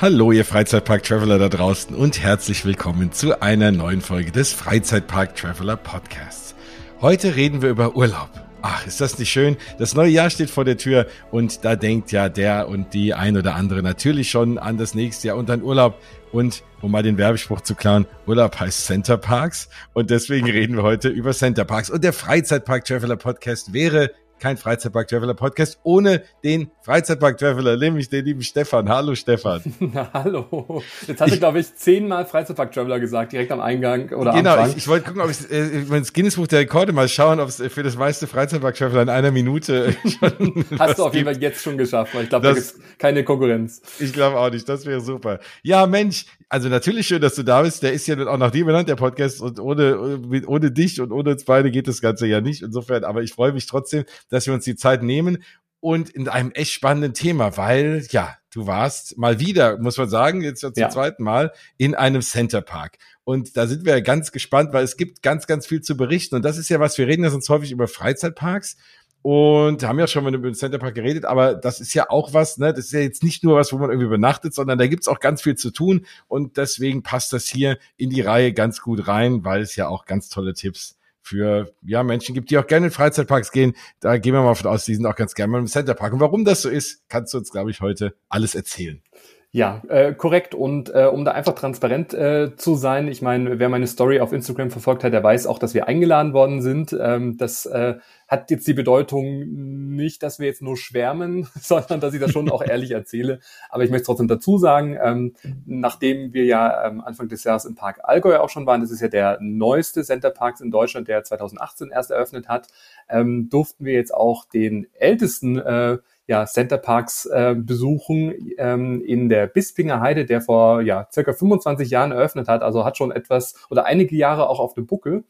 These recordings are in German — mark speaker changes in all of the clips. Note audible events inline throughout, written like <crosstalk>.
Speaker 1: Hallo, ihr Freizeitpark-Traveler da draußen und herzlich willkommen zu einer neuen Folge des Freizeitpark-Traveler Podcasts. Heute reden wir über Urlaub. Ach, ist das nicht schön? Das neue Jahr steht vor der Tür und da denkt ja der und die ein oder andere natürlich schon an das nächste Jahr und an Urlaub. Und um mal den Werbespruch zu klauen, Urlaub heißt Center Parks und deswegen reden wir heute über Center Parks. Und der Freizeitpark Traveler Podcast wäre kein Freizeitpark Traveler Podcast ohne den Freizeitpark Traveler, nämlich den lieben Stefan. Hallo Stefan. <laughs>
Speaker 2: Na, hallo. Jetzt hatte, ich, glaube ich, zehnmal Freizeitpark Traveler gesagt, direkt am Eingang oder
Speaker 1: Genau, Anfang. ich, ich wollte gucken, ob ich äh, ins Guinness Buch der Rekorde mal schauen, ob es für das meiste Freizeitpark Traveler in einer Minute <laughs>
Speaker 2: schon Hast du auf jeden Fall jetzt schon geschafft, weil ich glaube, da gibt keine Konkurrenz.
Speaker 1: Ich glaube auch nicht, das wäre super. Ja, Mensch, also natürlich schön, dass du da bist. Der ist ja auch nach dir benannt, der Podcast. Und ohne, ohne dich und ohne uns beide geht das Ganze ja nicht. Insofern, aber ich freue mich trotzdem, dass wir uns die Zeit nehmen und in einem echt spannenden Thema, weil, ja, du warst mal wieder, muss man sagen, jetzt zum ja. zweiten Mal in einem Center Park. Und da sind wir ja ganz gespannt, weil es gibt ganz, ganz viel zu berichten. Und das ist ja was, wir reden ja sonst häufig über Freizeitparks und haben ja schon mal über den Centerpark geredet, aber das ist ja auch was, ne? Das ist ja jetzt nicht nur was, wo man irgendwie übernachtet, sondern da gibt's auch ganz viel zu tun. Und deswegen passt das hier in die Reihe ganz gut rein, weil es ja auch ganz tolle Tipps für ja Menschen gibt, die auch gerne in Freizeitparks gehen. Da gehen wir mal von aus, die sind auch ganz gerne mal im Centerpark. Und warum das so ist, kannst du uns, glaube ich, heute alles erzählen.
Speaker 2: Ja, äh, korrekt. Und äh, um da einfach transparent äh, zu sein, ich meine, wer meine Story auf Instagram verfolgt hat, der weiß auch, dass wir eingeladen worden sind. Ähm, das äh, hat jetzt die Bedeutung nicht, dass wir jetzt nur schwärmen, <laughs> sondern dass ich das schon auch ehrlich erzähle. Aber ich möchte trotzdem dazu sagen, ähm, nachdem wir ja ähm, Anfang des Jahres im Park Allgäu auch schon waren, das ist ja der neueste Center Parks in Deutschland, der 2018 erst eröffnet hat, ähm, durften wir jetzt auch den ältesten äh, ja, Centerparks äh, besuchen ähm, in der Bispinger Heide, der vor ja, circa 25 Jahren eröffnet hat, also hat schon etwas oder einige Jahre auch auf dem Buckel.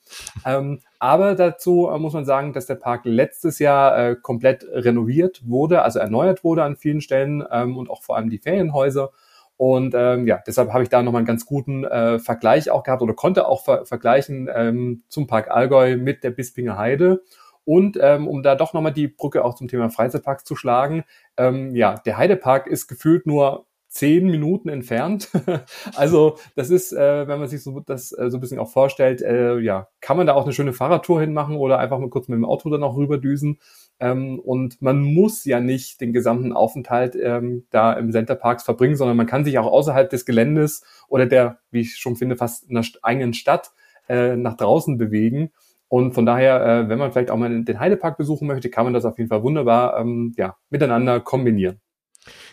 Speaker 2: Ähm, aber dazu äh, muss man sagen, dass der Park letztes Jahr äh, komplett renoviert wurde, also erneuert wurde an vielen Stellen ähm, und auch vor allem die Ferienhäuser. Und ähm, ja, deshalb habe ich da nochmal einen ganz guten äh, Vergleich auch gehabt oder konnte auch ver vergleichen ähm, zum Park Allgäu mit der Bispinger Heide. Und ähm, um da doch nochmal die Brücke auch zum Thema Freizeitparks zu schlagen, ähm, ja, der Heidepark ist gefühlt nur zehn Minuten entfernt. <laughs> also das ist, äh, wenn man sich so das äh, so ein bisschen auch vorstellt, äh, ja, kann man da auch eine schöne Fahrradtour hinmachen oder einfach mal kurz mit dem Auto dann auch rüberdüsen. Ähm, und man muss ja nicht den gesamten Aufenthalt ähm, da im Center Parks verbringen, sondern man kann sich auch außerhalb des Geländes oder der, wie ich schon finde, fast einer eigenen Stadt äh, nach draußen bewegen. Und von daher, äh, wenn man vielleicht auch mal den Heidepark besuchen möchte, kann man das auf jeden Fall wunderbar ähm, ja, miteinander kombinieren.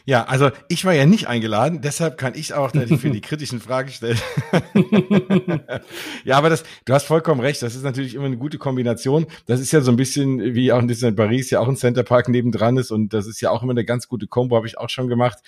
Speaker 1: Ja, also ich war ja nicht eingeladen, deshalb kann ich auch für die <laughs> kritischen Fragen stellen. <laughs> ja, aber das, du hast vollkommen recht, das ist natürlich immer eine gute Kombination. Das ist ja so ein bisschen wie auch in Disneyland Paris ja auch ein Centerpark nebendran ist und das ist ja auch immer eine ganz gute Kombo, habe ich auch schon gemacht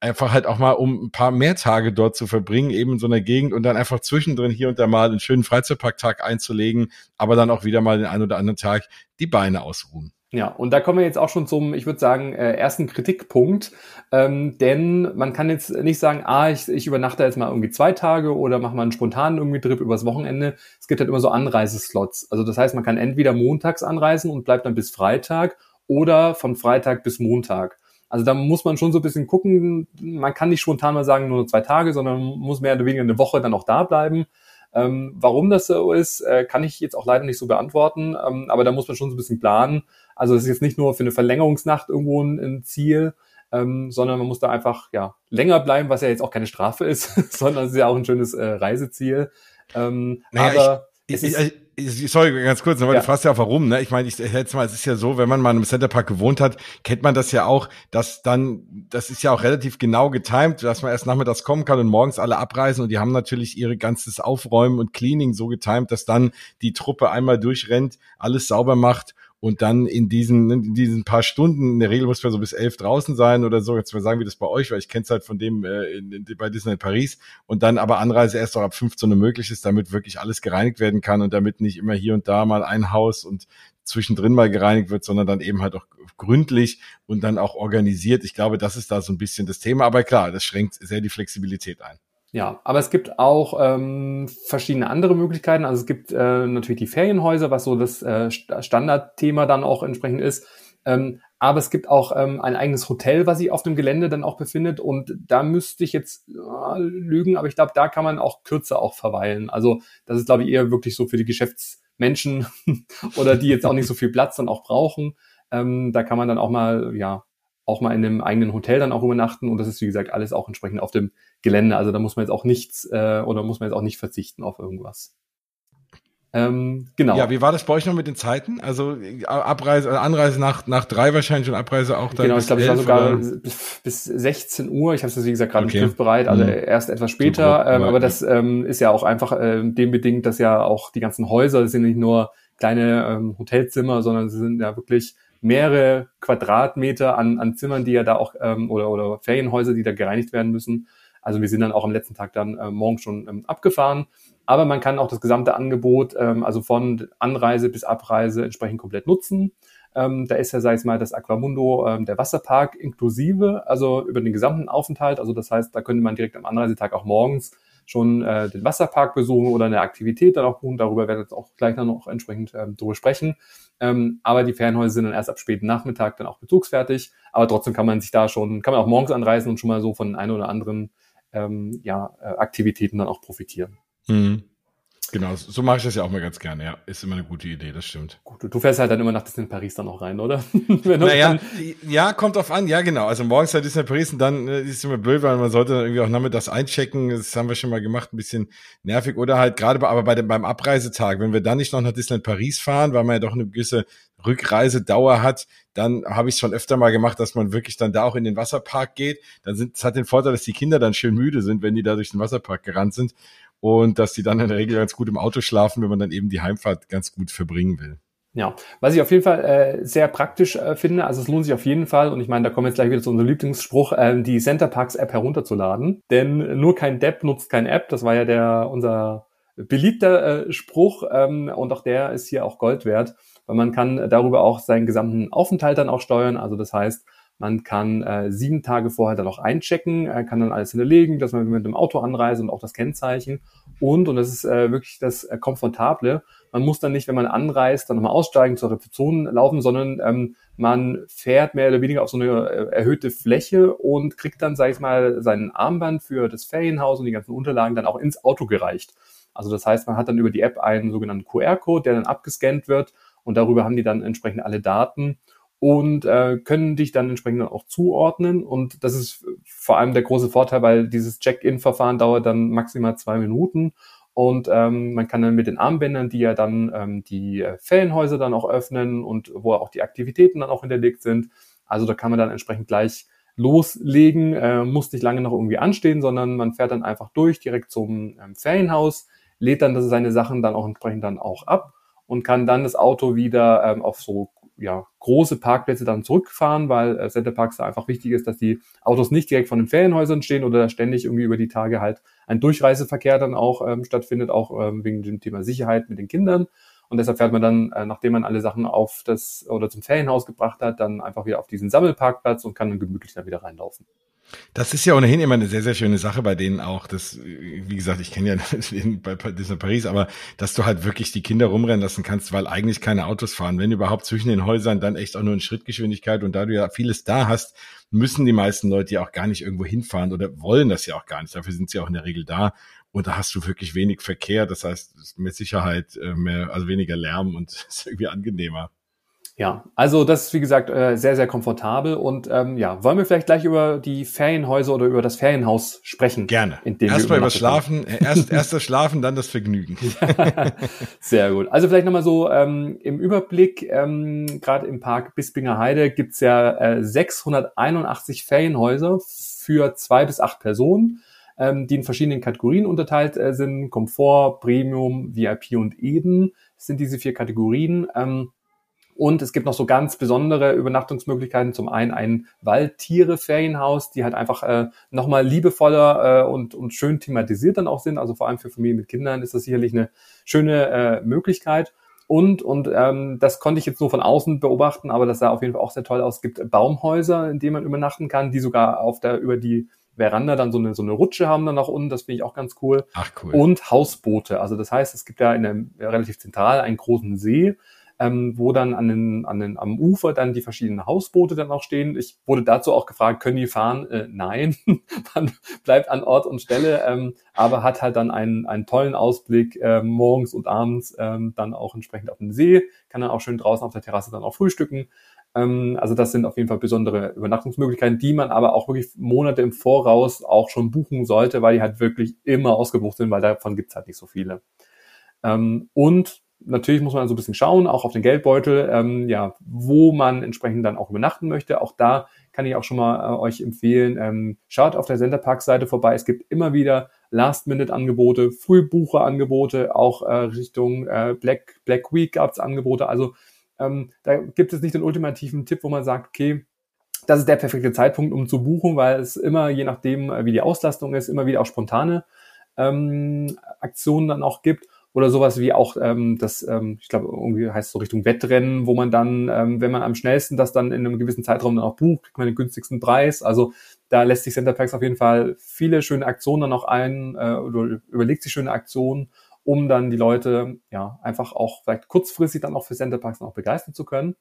Speaker 1: einfach halt auch mal um ein paar mehr Tage dort zu verbringen, eben in so einer Gegend und dann einfach zwischendrin hier und da mal einen schönen Freizeitparktag einzulegen, aber dann auch wieder mal den einen oder anderen Tag die Beine ausruhen.
Speaker 2: Ja, und da kommen wir jetzt auch schon zum, ich würde sagen, äh, ersten Kritikpunkt. Ähm, denn man kann jetzt nicht sagen, ah, ich, ich übernachte jetzt mal irgendwie zwei Tage oder mache mal einen spontanen irgendwie Trip übers Wochenende. Es gibt halt immer so Anreiseslots. Also das heißt, man kann entweder montags anreisen und bleibt dann bis Freitag oder von Freitag bis Montag. Also da muss man schon so ein bisschen gucken. Man kann nicht spontan mal sagen, nur zwei Tage, sondern muss mehr oder weniger eine Woche dann auch da bleiben. Ähm, warum das so ist, äh, kann ich jetzt auch leider nicht so beantworten. Ähm, aber da muss man schon so ein bisschen planen. Also es ist jetzt nicht nur für eine Verlängerungsnacht irgendwo ein, ein Ziel, ähm, sondern man muss da einfach ja länger bleiben, was ja jetzt auch keine Strafe ist, <laughs> sondern es ist ja auch ein schönes äh, Reiseziel. Ähm,
Speaker 1: naja, aber ich, ich, ich, sorry, ganz kurz, aber ja. du fragst ja auch warum, ne? Ich meine, ich jetzt mal, es ist ja so, wenn man mal im Centerpark gewohnt hat, kennt man das ja auch, dass dann, das ist ja auch relativ genau getimt, dass man erst nachmittags kommen kann und morgens alle abreisen und die haben natürlich ihre ganzes Aufräumen und Cleaning so getimt, dass dann die Truppe einmal durchrennt, alles sauber macht und dann in diesen, in diesen paar Stunden, in der Regel muss man so bis elf draußen sein oder so, jetzt mal sagen, wie das bei euch, weil ich kenne es halt von dem äh, in, in, bei Disneyland Paris und dann aber Anreise erst auch ab 15 Uhr möglich ist, damit wirklich alles gereinigt werden kann und damit nicht immer hier und da mal ein Haus und zwischendrin mal gereinigt wird, sondern dann eben halt auch gründlich und dann auch organisiert. Ich glaube, das ist da so ein bisschen das Thema, aber klar, das schränkt sehr die Flexibilität ein.
Speaker 2: Ja, aber es gibt auch ähm, verschiedene andere Möglichkeiten. Also es gibt äh, natürlich die Ferienhäuser, was so das äh, Standardthema dann auch entsprechend ist. Ähm, Aber es gibt auch ähm, ein eigenes Hotel, was sich auf dem Gelände dann auch befindet. Und da müsste ich jetzt äh, lügen, aber ich glaube, da kann man auch kürzer auch verweilen. Also das ist, glaube ich, eher wirklich so für die Geschäftsmenschen <laughs> oder die jetzt auch nicht so viel Platz dann auch brauchen. Ähm, da kann man dann auch mal, ja, auch mal in einem eigenen Hotel dann auch übernachten und das ist wie gesagt alles auch entsprechend auf dem Gelände. Also da muss man jetzt auch nichts äh, oder muss man jetzt auch nicht verzichten auf irgendwas.
Speaker 1: Ähm, genau. Ja, wie war das bei euch noch mit den Zeiten? Also Abreise, also Anreise nach, nach drei wahrscheinlich und Abreise auch dann.
Speaker 2: Genau, ich glaube, es war sogar bis, bis 16 Uhr. Ich habe es wie gesagt gerade okay. bereit, also mhm. erst etwas später. Ähm, aber das ähm, ist ja auch einfach äh, dem bedingt, dass ja auch die ganzen Häuser das sind nicht nur kleine ähm, Hotelzimmer, sondern sie sind ja wirklich mehrere Quadratmeter an, an Zimmern, die ja da auch, ähm, oder, oder Ferienhäuser, die da gereinigt werden müssen. Also wir sind dann auch am letzten Tag dann äh, morgen schon ähm, abgefahren. Aber man kann auch das gesamte Angebot, ähm, also von Anreise bis Abreise entsprechend komplett nutzen. Ähm, da ist ja, sag ich mal, das Aquamundo, ähm, der Wasserpark inklusive, also über den gesamten Aufenthalt. Also das heißt, da könnte man direkt am Anreisetag auch morgens schon äh, den Wasserpark besuchen oder eine Aktivität dann auch buchen. Darüber werden wir jetzt auch gleich dann noch entsprechend ähm, drüber sprechen. Ähm, aber die Ferienhäuser sind dann erst ab späten Nachmittag dann auch bezugsfertig. Aber trotzdem kann man sich da schon, kann man auch morgens anreisen und schon mal so von ein oder anderen ähm, ja, äh, Aktivitäten dann auch profitieren. Mhm.
Speaker 1: Genau, so mache ich das ja auch mal ganz gerne, ja. Ist immer eine gute Idee, das stimmt.
Speaker 2: Gut, du fährst halt dann immer nach Disney Paris dann auch rein, oder? <laughs>
Speaker 1: naja, ja, kommt drauf an, ja genau. Also morgens halt Disney Paris und dann äh, ist es immer blöd, weil man sollte dann irgendwie auch nachmittags einchecken. Das haben wir schon mal gemacht, ein bisschen nervig. Oder halt gerade aber bei dem, beim Abreisetag, wenn wir dann nicht noch nach Disneyland Paris fahren, weil man ja doch eine gewisse Rückreisedauer hat, dann habe ich es schon öfter mal gemacht, dass man wirklich dann da auch in den Wasserpark geht. Dann sind, das hat den Vorteil, dass die Kinder dann schön müde sind, wenn die da durch den Wasserpark gerannt sind und dass die dann in der Regel ganz gut im Auto schlafen, wenn man dann eben die Heimfahrt ganz gut verbringen will.
Speaker 2: Ja, was ich auf jeden Fall äh, sehr praktisch äh, finde, also es lohnt sich auf jeden Fall, und ich meine, da kommen wir jetzt gleich wieder zu unserem Lieblingsspruch, äh, die Center Parks App herunterzuladen. Denn nur kein Depp nutzt kein App, das war ja der unser beliebter äh, Spruch ähm, und auch der ist hier auch Gold wert, weil man kann darüber auch seinen gesamten Aufenthalt dann auch steuern. Also das heißt, man kann äh, sieben Tage vorher dann auch einchecken, äh, kann dann alles hinterlegen, dass man mit dem Auto anreist und auch das Kennzeichen. Und, und das ist äh, wirklich das äh, Komfortable, man muss dann nicht, wenn man anreist, dann nochmal aussteigen, zur Rezeption laufen, sondern ähm, man fährt mehr oder weniger auf so eine äh, erhöhte Fläche und kriegt dann, sag ich mal, seinen Armband für das Ferienhaus und die ganzen Unterlagen dann auch ins Auto gereicht. Also das heißt, man hat dann über die App einen sogenannten QR-Code, der dann abgescannt wird und darüber haben die dann entsprechend alle Daten und äh, können dich dann entsprechend auch zuordnen. Und das ist vor allem der große Vorteil, weil dieses Check-in-Verfahren dauert dann maximal zwei Minuten. Und ähm, man kann dann mit den Armbändern, die ja dann ähm, die äh, Ferienhäuser dann auch öffnen und wo auch die Aktivitäten dann auch hinterlegt sind. Also da kann man dann entsprechend gleich loslegen, äh, muss nicht lange noch irgendwie anstehen, sondern man fährt dann einfach durch direkt zum ähm, Ferienhaus, lädt dann seine Sachen dann auch entsprechend dann auch ab und kann dann das Auto wieder ähm, auf so ja, große Parkplätze dann zurückfahren, weil äh, Center Parks da einfach wichtig ist, dass die Autos nicht direkt von den Ferienhäusern stehen oder ständig irgendwie über die Tage halt ein Durchreiseverkehr dann auch ähm, stattfindet, auch ähm, wegen dem Thema Sicherheit mit den Kindern. Und deshalb fährt man dann, äh, nachdem man alle Sachen auf das oder zum Ferienhaus gebracht hat, dann einfach wieder auf diesen Sammelparkplatz und kann dann gemütlich da wieder reinlaufen.
Speaker 1: Das ist ja ohnehin immer eine sehr, sehr schöne Sache bei denen auch. Das, wie gesagt, ich kenne ja <laughs> den bei Disney Paris, aber dass du halt wirklich die Kinder rumrennen lassen kannst, weil eigentlich keine Autos fahren. Wenn überhaupt zwischen den Häusern, dann echt auch nur in Schrittgeschwindigkeit. Und da du ja vieles da hast, müssen die meisten Leute ja auch gar nicht irgendwo hinfahren oder wollen das ja auch gar nicht. Dafür sind sie auch in der Regel da. Und da hast du wirklich wenig Verkehr. Das heißt, mit Sicherheit äh, mehr, also weniger Lärm und <laughs> ist irgendwie angenehmer.
Speaker 2: Ja, also das ist wie gesagt äh, sehr, sehr komfortabel. Und ähm, ja, wollen wir vielleicht gleich über die Ferienhäuser oder über das Ferienhaus sprechen?
Speaker 1: Gerne. Erstmal über Schlafen, äh, erst, erst das Schlafen, dann das Vergnügen. <laughs>
Speaker 2: sehr gut. Also vielleicht nochmal so ähm, im Überblick, ähm, gerade im Park Bispinger Heide gibt's ja äh, 681 Ferienhäuser für zwei bis acht Personen, ähm, die in verschiedenen Kategorien unterteilt äh, sind. Komfort, Premium, VIP und Eden sind diese vier Kategorien. Ähm, und es gibt noch so ganz besondere Übernachtungsmöglichkeiten. Zum einen ein Waldtiere-Ferienhaus, die halt einfach äh, nochmal liebevoller äh, und, und schön thematisiert dann auch sind. Also vor allem für Familien mit Kindern ist das sicherlich eine schöne äh, Möglichkeit. Und, und ähm, das konnte ich jetzt nur von außen beobachten, aber das sah auf jeden Fall auch sehr toll aus. Es gibt Baumhäuser, in denen man übernachten kann, die sogar auf der, über die Veranda dann so eine, so eine Rutsche haben dann nach unten. Das finde ich auch ganz cool.
Speaker 1: Ach cool.
Speaker 2: Und Hausboote. Also das heißt, es gibt ja in der, relativ zentral einen großen See, ähm, wo dann an den, an den, am Ufer dann die verschiedenen Hausboote dann auch stehen. Ich wurde dazu auch gefragt, können die fahren? Äh, nein, <laughs> man bleibt an Ort und Stelle, ähm, aber hat halt dann einen, einen tollen Ausblick äh, morgens und abends ähm, dann auch entsprechend auf den See, kann dann auch schön draußen auf der Terrasse dann auch frühstücken. Ähm, also das sind auf jeden Fall besondere Übernachtungsmöglichkeiten, die man aber auch wirklich Monate im Voraus auch schon buchen sollte, weil die halt wirklich immer ausgebucht sind, weil davon gibt's halt nicht so viele. Ähm, und natürlich muss man so ein bisschen schauen, auch auf den Geldbeutel, ähm, ja, wo man entsprechend dann auch übernachten möchte. Auch da kann ich auch schon mal äh, euch empfehlen, ähm, schaut auf der Centerpark-Seite vorbei. Es gibt immer wieder Last-Minute-Angebote, Frühbucher-Angebote, auch äh, Richtung äh, Black, Black Week gab es Angebote. Also ähm, da gibt es nicht den ultimativen Tipp, wo man sagt, okay, das ist der perfekte Zeitpunkt, um zu buchen, weil es immer, je nachdem, äh, wie die Auslastung ist, immer wieder auch spontane ähm, Aktionen dann auch gibt oder sowas wie auch ähm, das, ähm, ich glaube, irgendwie heißt es so Richtung Wettrennen, wo man dann, ähm, wenn man am schnellsten das dann in einem gewissen Zeitraum dann auch bucht, kriegt man den günstigsten Preis. Also da lässt sich Centerpacks auf jeden Fall viele schöne Aktionen dann auch ein äh, oder überlegt sich schöne Aktionen, um dann die Leute ja einfach auch vielleicht kurzfristig dann auch für Centerparks auch begeistern zu können.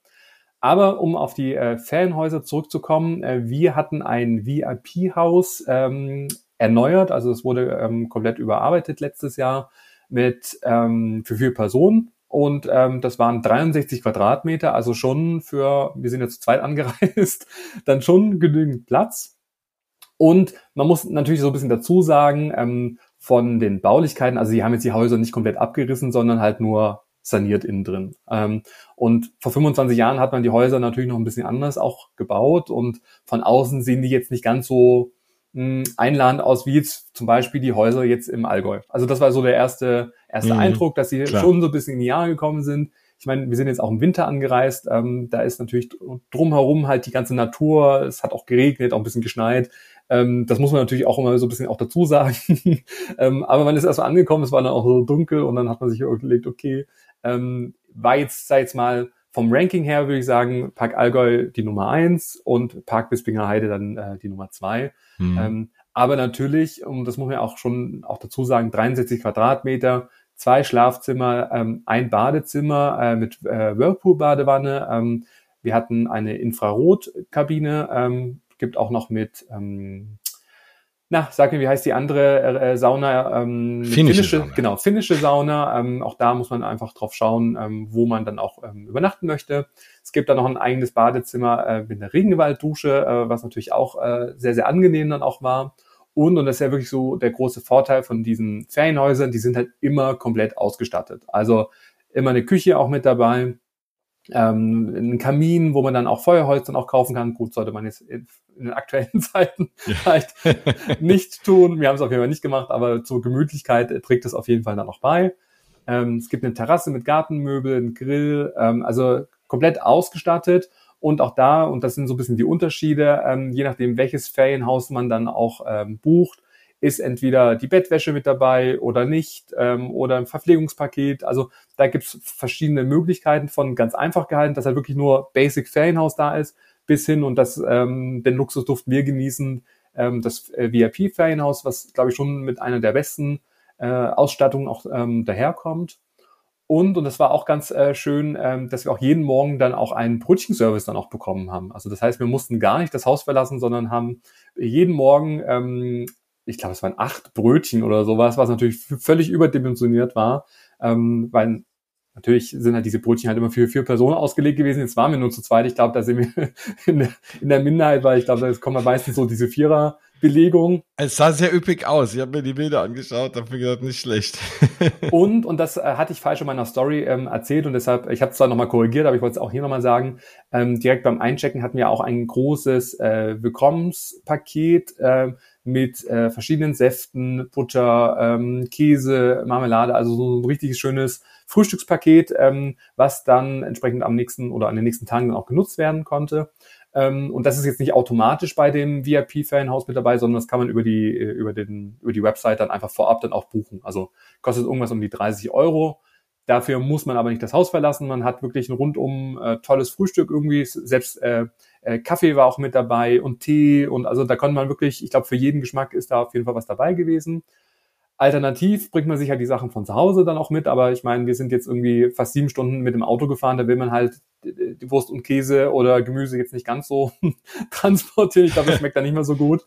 Speaker 2: Aber um auf die äh, Ferienhäuser zurückzukommen, äh, wir hatten ein VIP-Haus ähm, erneuert, also es wurde ähm, komplett überarbeitet letztes Jahr mit ähm, für vier Personen und ähm, das waren 63 Quadratmeter, also schon für, wir sind jetzt zu zweit <laughs> angereist, dann schon genügend Platz. Und man muss natürlich so ein bisschen dazu sagen, ähm, von den Baulichkeiten, also sie haben jetzt die Häuser nicht komplett abgerissen, sondern halt nur saniert innen drin. Ähm, und vor 25 Jahren hat man die Häuser natürlich noch ein bisschen anders auch gebaut und von außen sehen die jetzt nicht ganz so einladend aus, wie jetzt zum Beispiel die Häuser jetzt im Allgäu. Also das war so der erste, erste mhm, Eindruck, dass sie klar. schon so ein bisschen in die Jahre gekommen sind. Ich meine, wir sind jetzt auch im Winter angereist. Ähm, da ist natürlich drumherum halt die ganze Natur. Es hat auch geregnet, auch ein bisschen geschneit. Ähm, das muss man natürlich auch immer so ein bisschen auch dazu sagen. <laughs> ähm, aber man ist erstmal angekommen, es war dann auch so dunkel und dann hat man sich überlegt, okay, ähm, war jetzt, sei jetzt mal vom Ranking her würde ich sagen, Park Allgäu die Nummer eins und Park Bispinger Heide dann äh, die Nummer zwei. Mhm. Ähm, aber natürlich, und das muss man auch schon auch dazu sagen, 63 Quadratmeter, zwei Schlafzimmer, ähm, ein Badezimmer äh, mit äh, Whirlpool-Badewanne. Ähm, wir hatten eine Infrarotkabine, ähm, gibt auch noch mit ähm, na, sag mir, wie heißt die andere äh, Sauna? Ähm,
Speaker 1: finnische, finnische
Speaker 2: Sauna. Genau, finnische Sauna. Ähm, auch da muss man einfach drauf schauen, ähm, wo man dann auch ähm, übernachten möchte. Es gibt da noch ein eigenes Badezimmer äh, mit einer Regenwalddusche, äh, was natürlich auch äh, sehr, sehr angenehm dann auch war. Und, und das ist ja wirklich so der große Vorteil von diesen Ferienhäusern, die sind halt immer komplett ausgestattet. Also immer eine Küche auch mit dabei, ähm, einen Kamin, wo man dann auch Feuerholz dann auch kaufen kann. Gut, sollte man jetzt in, den aktuellen <laughs> Zeiten vielleicht nicht tun. Wir haben es auf jeden Fall nicht gemacht, aber zur Gemütlichkeit trägt es auf jeden Fall dann auch bei. Ähm, es gibt eine Terrasse mit Gartenmöbel, einen Grill, ähm, also komplett ausgestattet. Und auch da, und das sind so ein bisschen die Unterschiede, ähm, je nachdem, welches Ferienhaus man dann auch ähm, bucht, ist entweder die Bettwäsche mit dabei oder nicht ähm, oder ein Verpflegungspaket. Also da gibt's verschiedene Möglichkeiten von ganz einfach gehalten, dass halt wirklich nur Basic Ferienhaus da ist, bis hin und das ähm, den Luxus durften wir genießen, ähm, das äh, VIP Ferienhaus, was glaube ich schon mit einer der besten äh, Ausstattungen auch ähm, daherkommt. Und, und das war auch ganz äh, schön, ähm, dass wir auch jeden Morgen dann auch einen Brötchenservice dann auch bekommen haben. Also das heißt, wir mussten gar nicht das Haus verlassen, sondern haben jeden Morgen ähm, ich glaube, es waren acht Brötchen oder sowas, was natürlich völlig überdimensioniert war, ähm, weil natürlich sind halt diese Brötchen halt immer für vier Personen ausgelegt gewesen. Jetzt waren wir nur zu zweit. Ich glaube, da sind wir <laughs> in der, in der Minderheit, weil ich glaube, da kommen meistens so diese Vierer. Belegung.
Speaker 1: Es sah sehr üppig aus. Ich habe mir die Bilder angeschaut, habe mir gedacht, nicht schlecht. <laughs>
Speaker 2: und, und das äh, hatte ich falsch in meiner Story ähm, erzählt und deshalb, ich habe es zwar nochmal korrigiert, aber ich wollte es auch hier nochmal sagen, ähm, direkt beim Einchecken hatten wir auch ein großes äh, Willkommenspaket äh, mit äh, verschiedenen Säften, Butter, ähm, Käse, Marmelade, also so ein richtiges schönes Frühstückspaket, ähm, was dann entsprechend am nächsten oder an den nächsten Tagen dann auch genutzt werden konnte. Ähm, und das ist jetzt nicht automatisch bei dem VIP-Fanhaus mit dabei, sondern das kann man über die, äh, über den, über die Website dann einfach vorab dann auch buchen. Also kostet irgendwas um die 30 Euro. Dafür muss man aber nicht das Haus verlassen. Man hat wirklich ein rundum äh, tolles Frühstück irgendwie. Selbst äh, äh, Kaffee war auch mit dabei und Tee und also da konnte man wirklich, ich glaube, für jeden Geschmack ist da auf jeden Fall was dabei gewesen. Alternativ bringt man sich halt die Sachen von zu Hause dann auch mit, aber ich meine, wir sind jetzt irgendwie fast sieben Stunden mit dem Auto gefahren, da will man halt die Wurst und Käse oder Gemüse jetzt nicht ganz so <laughs> transportieren. Ich glaube, das schmeckt da nicht mehr so gut.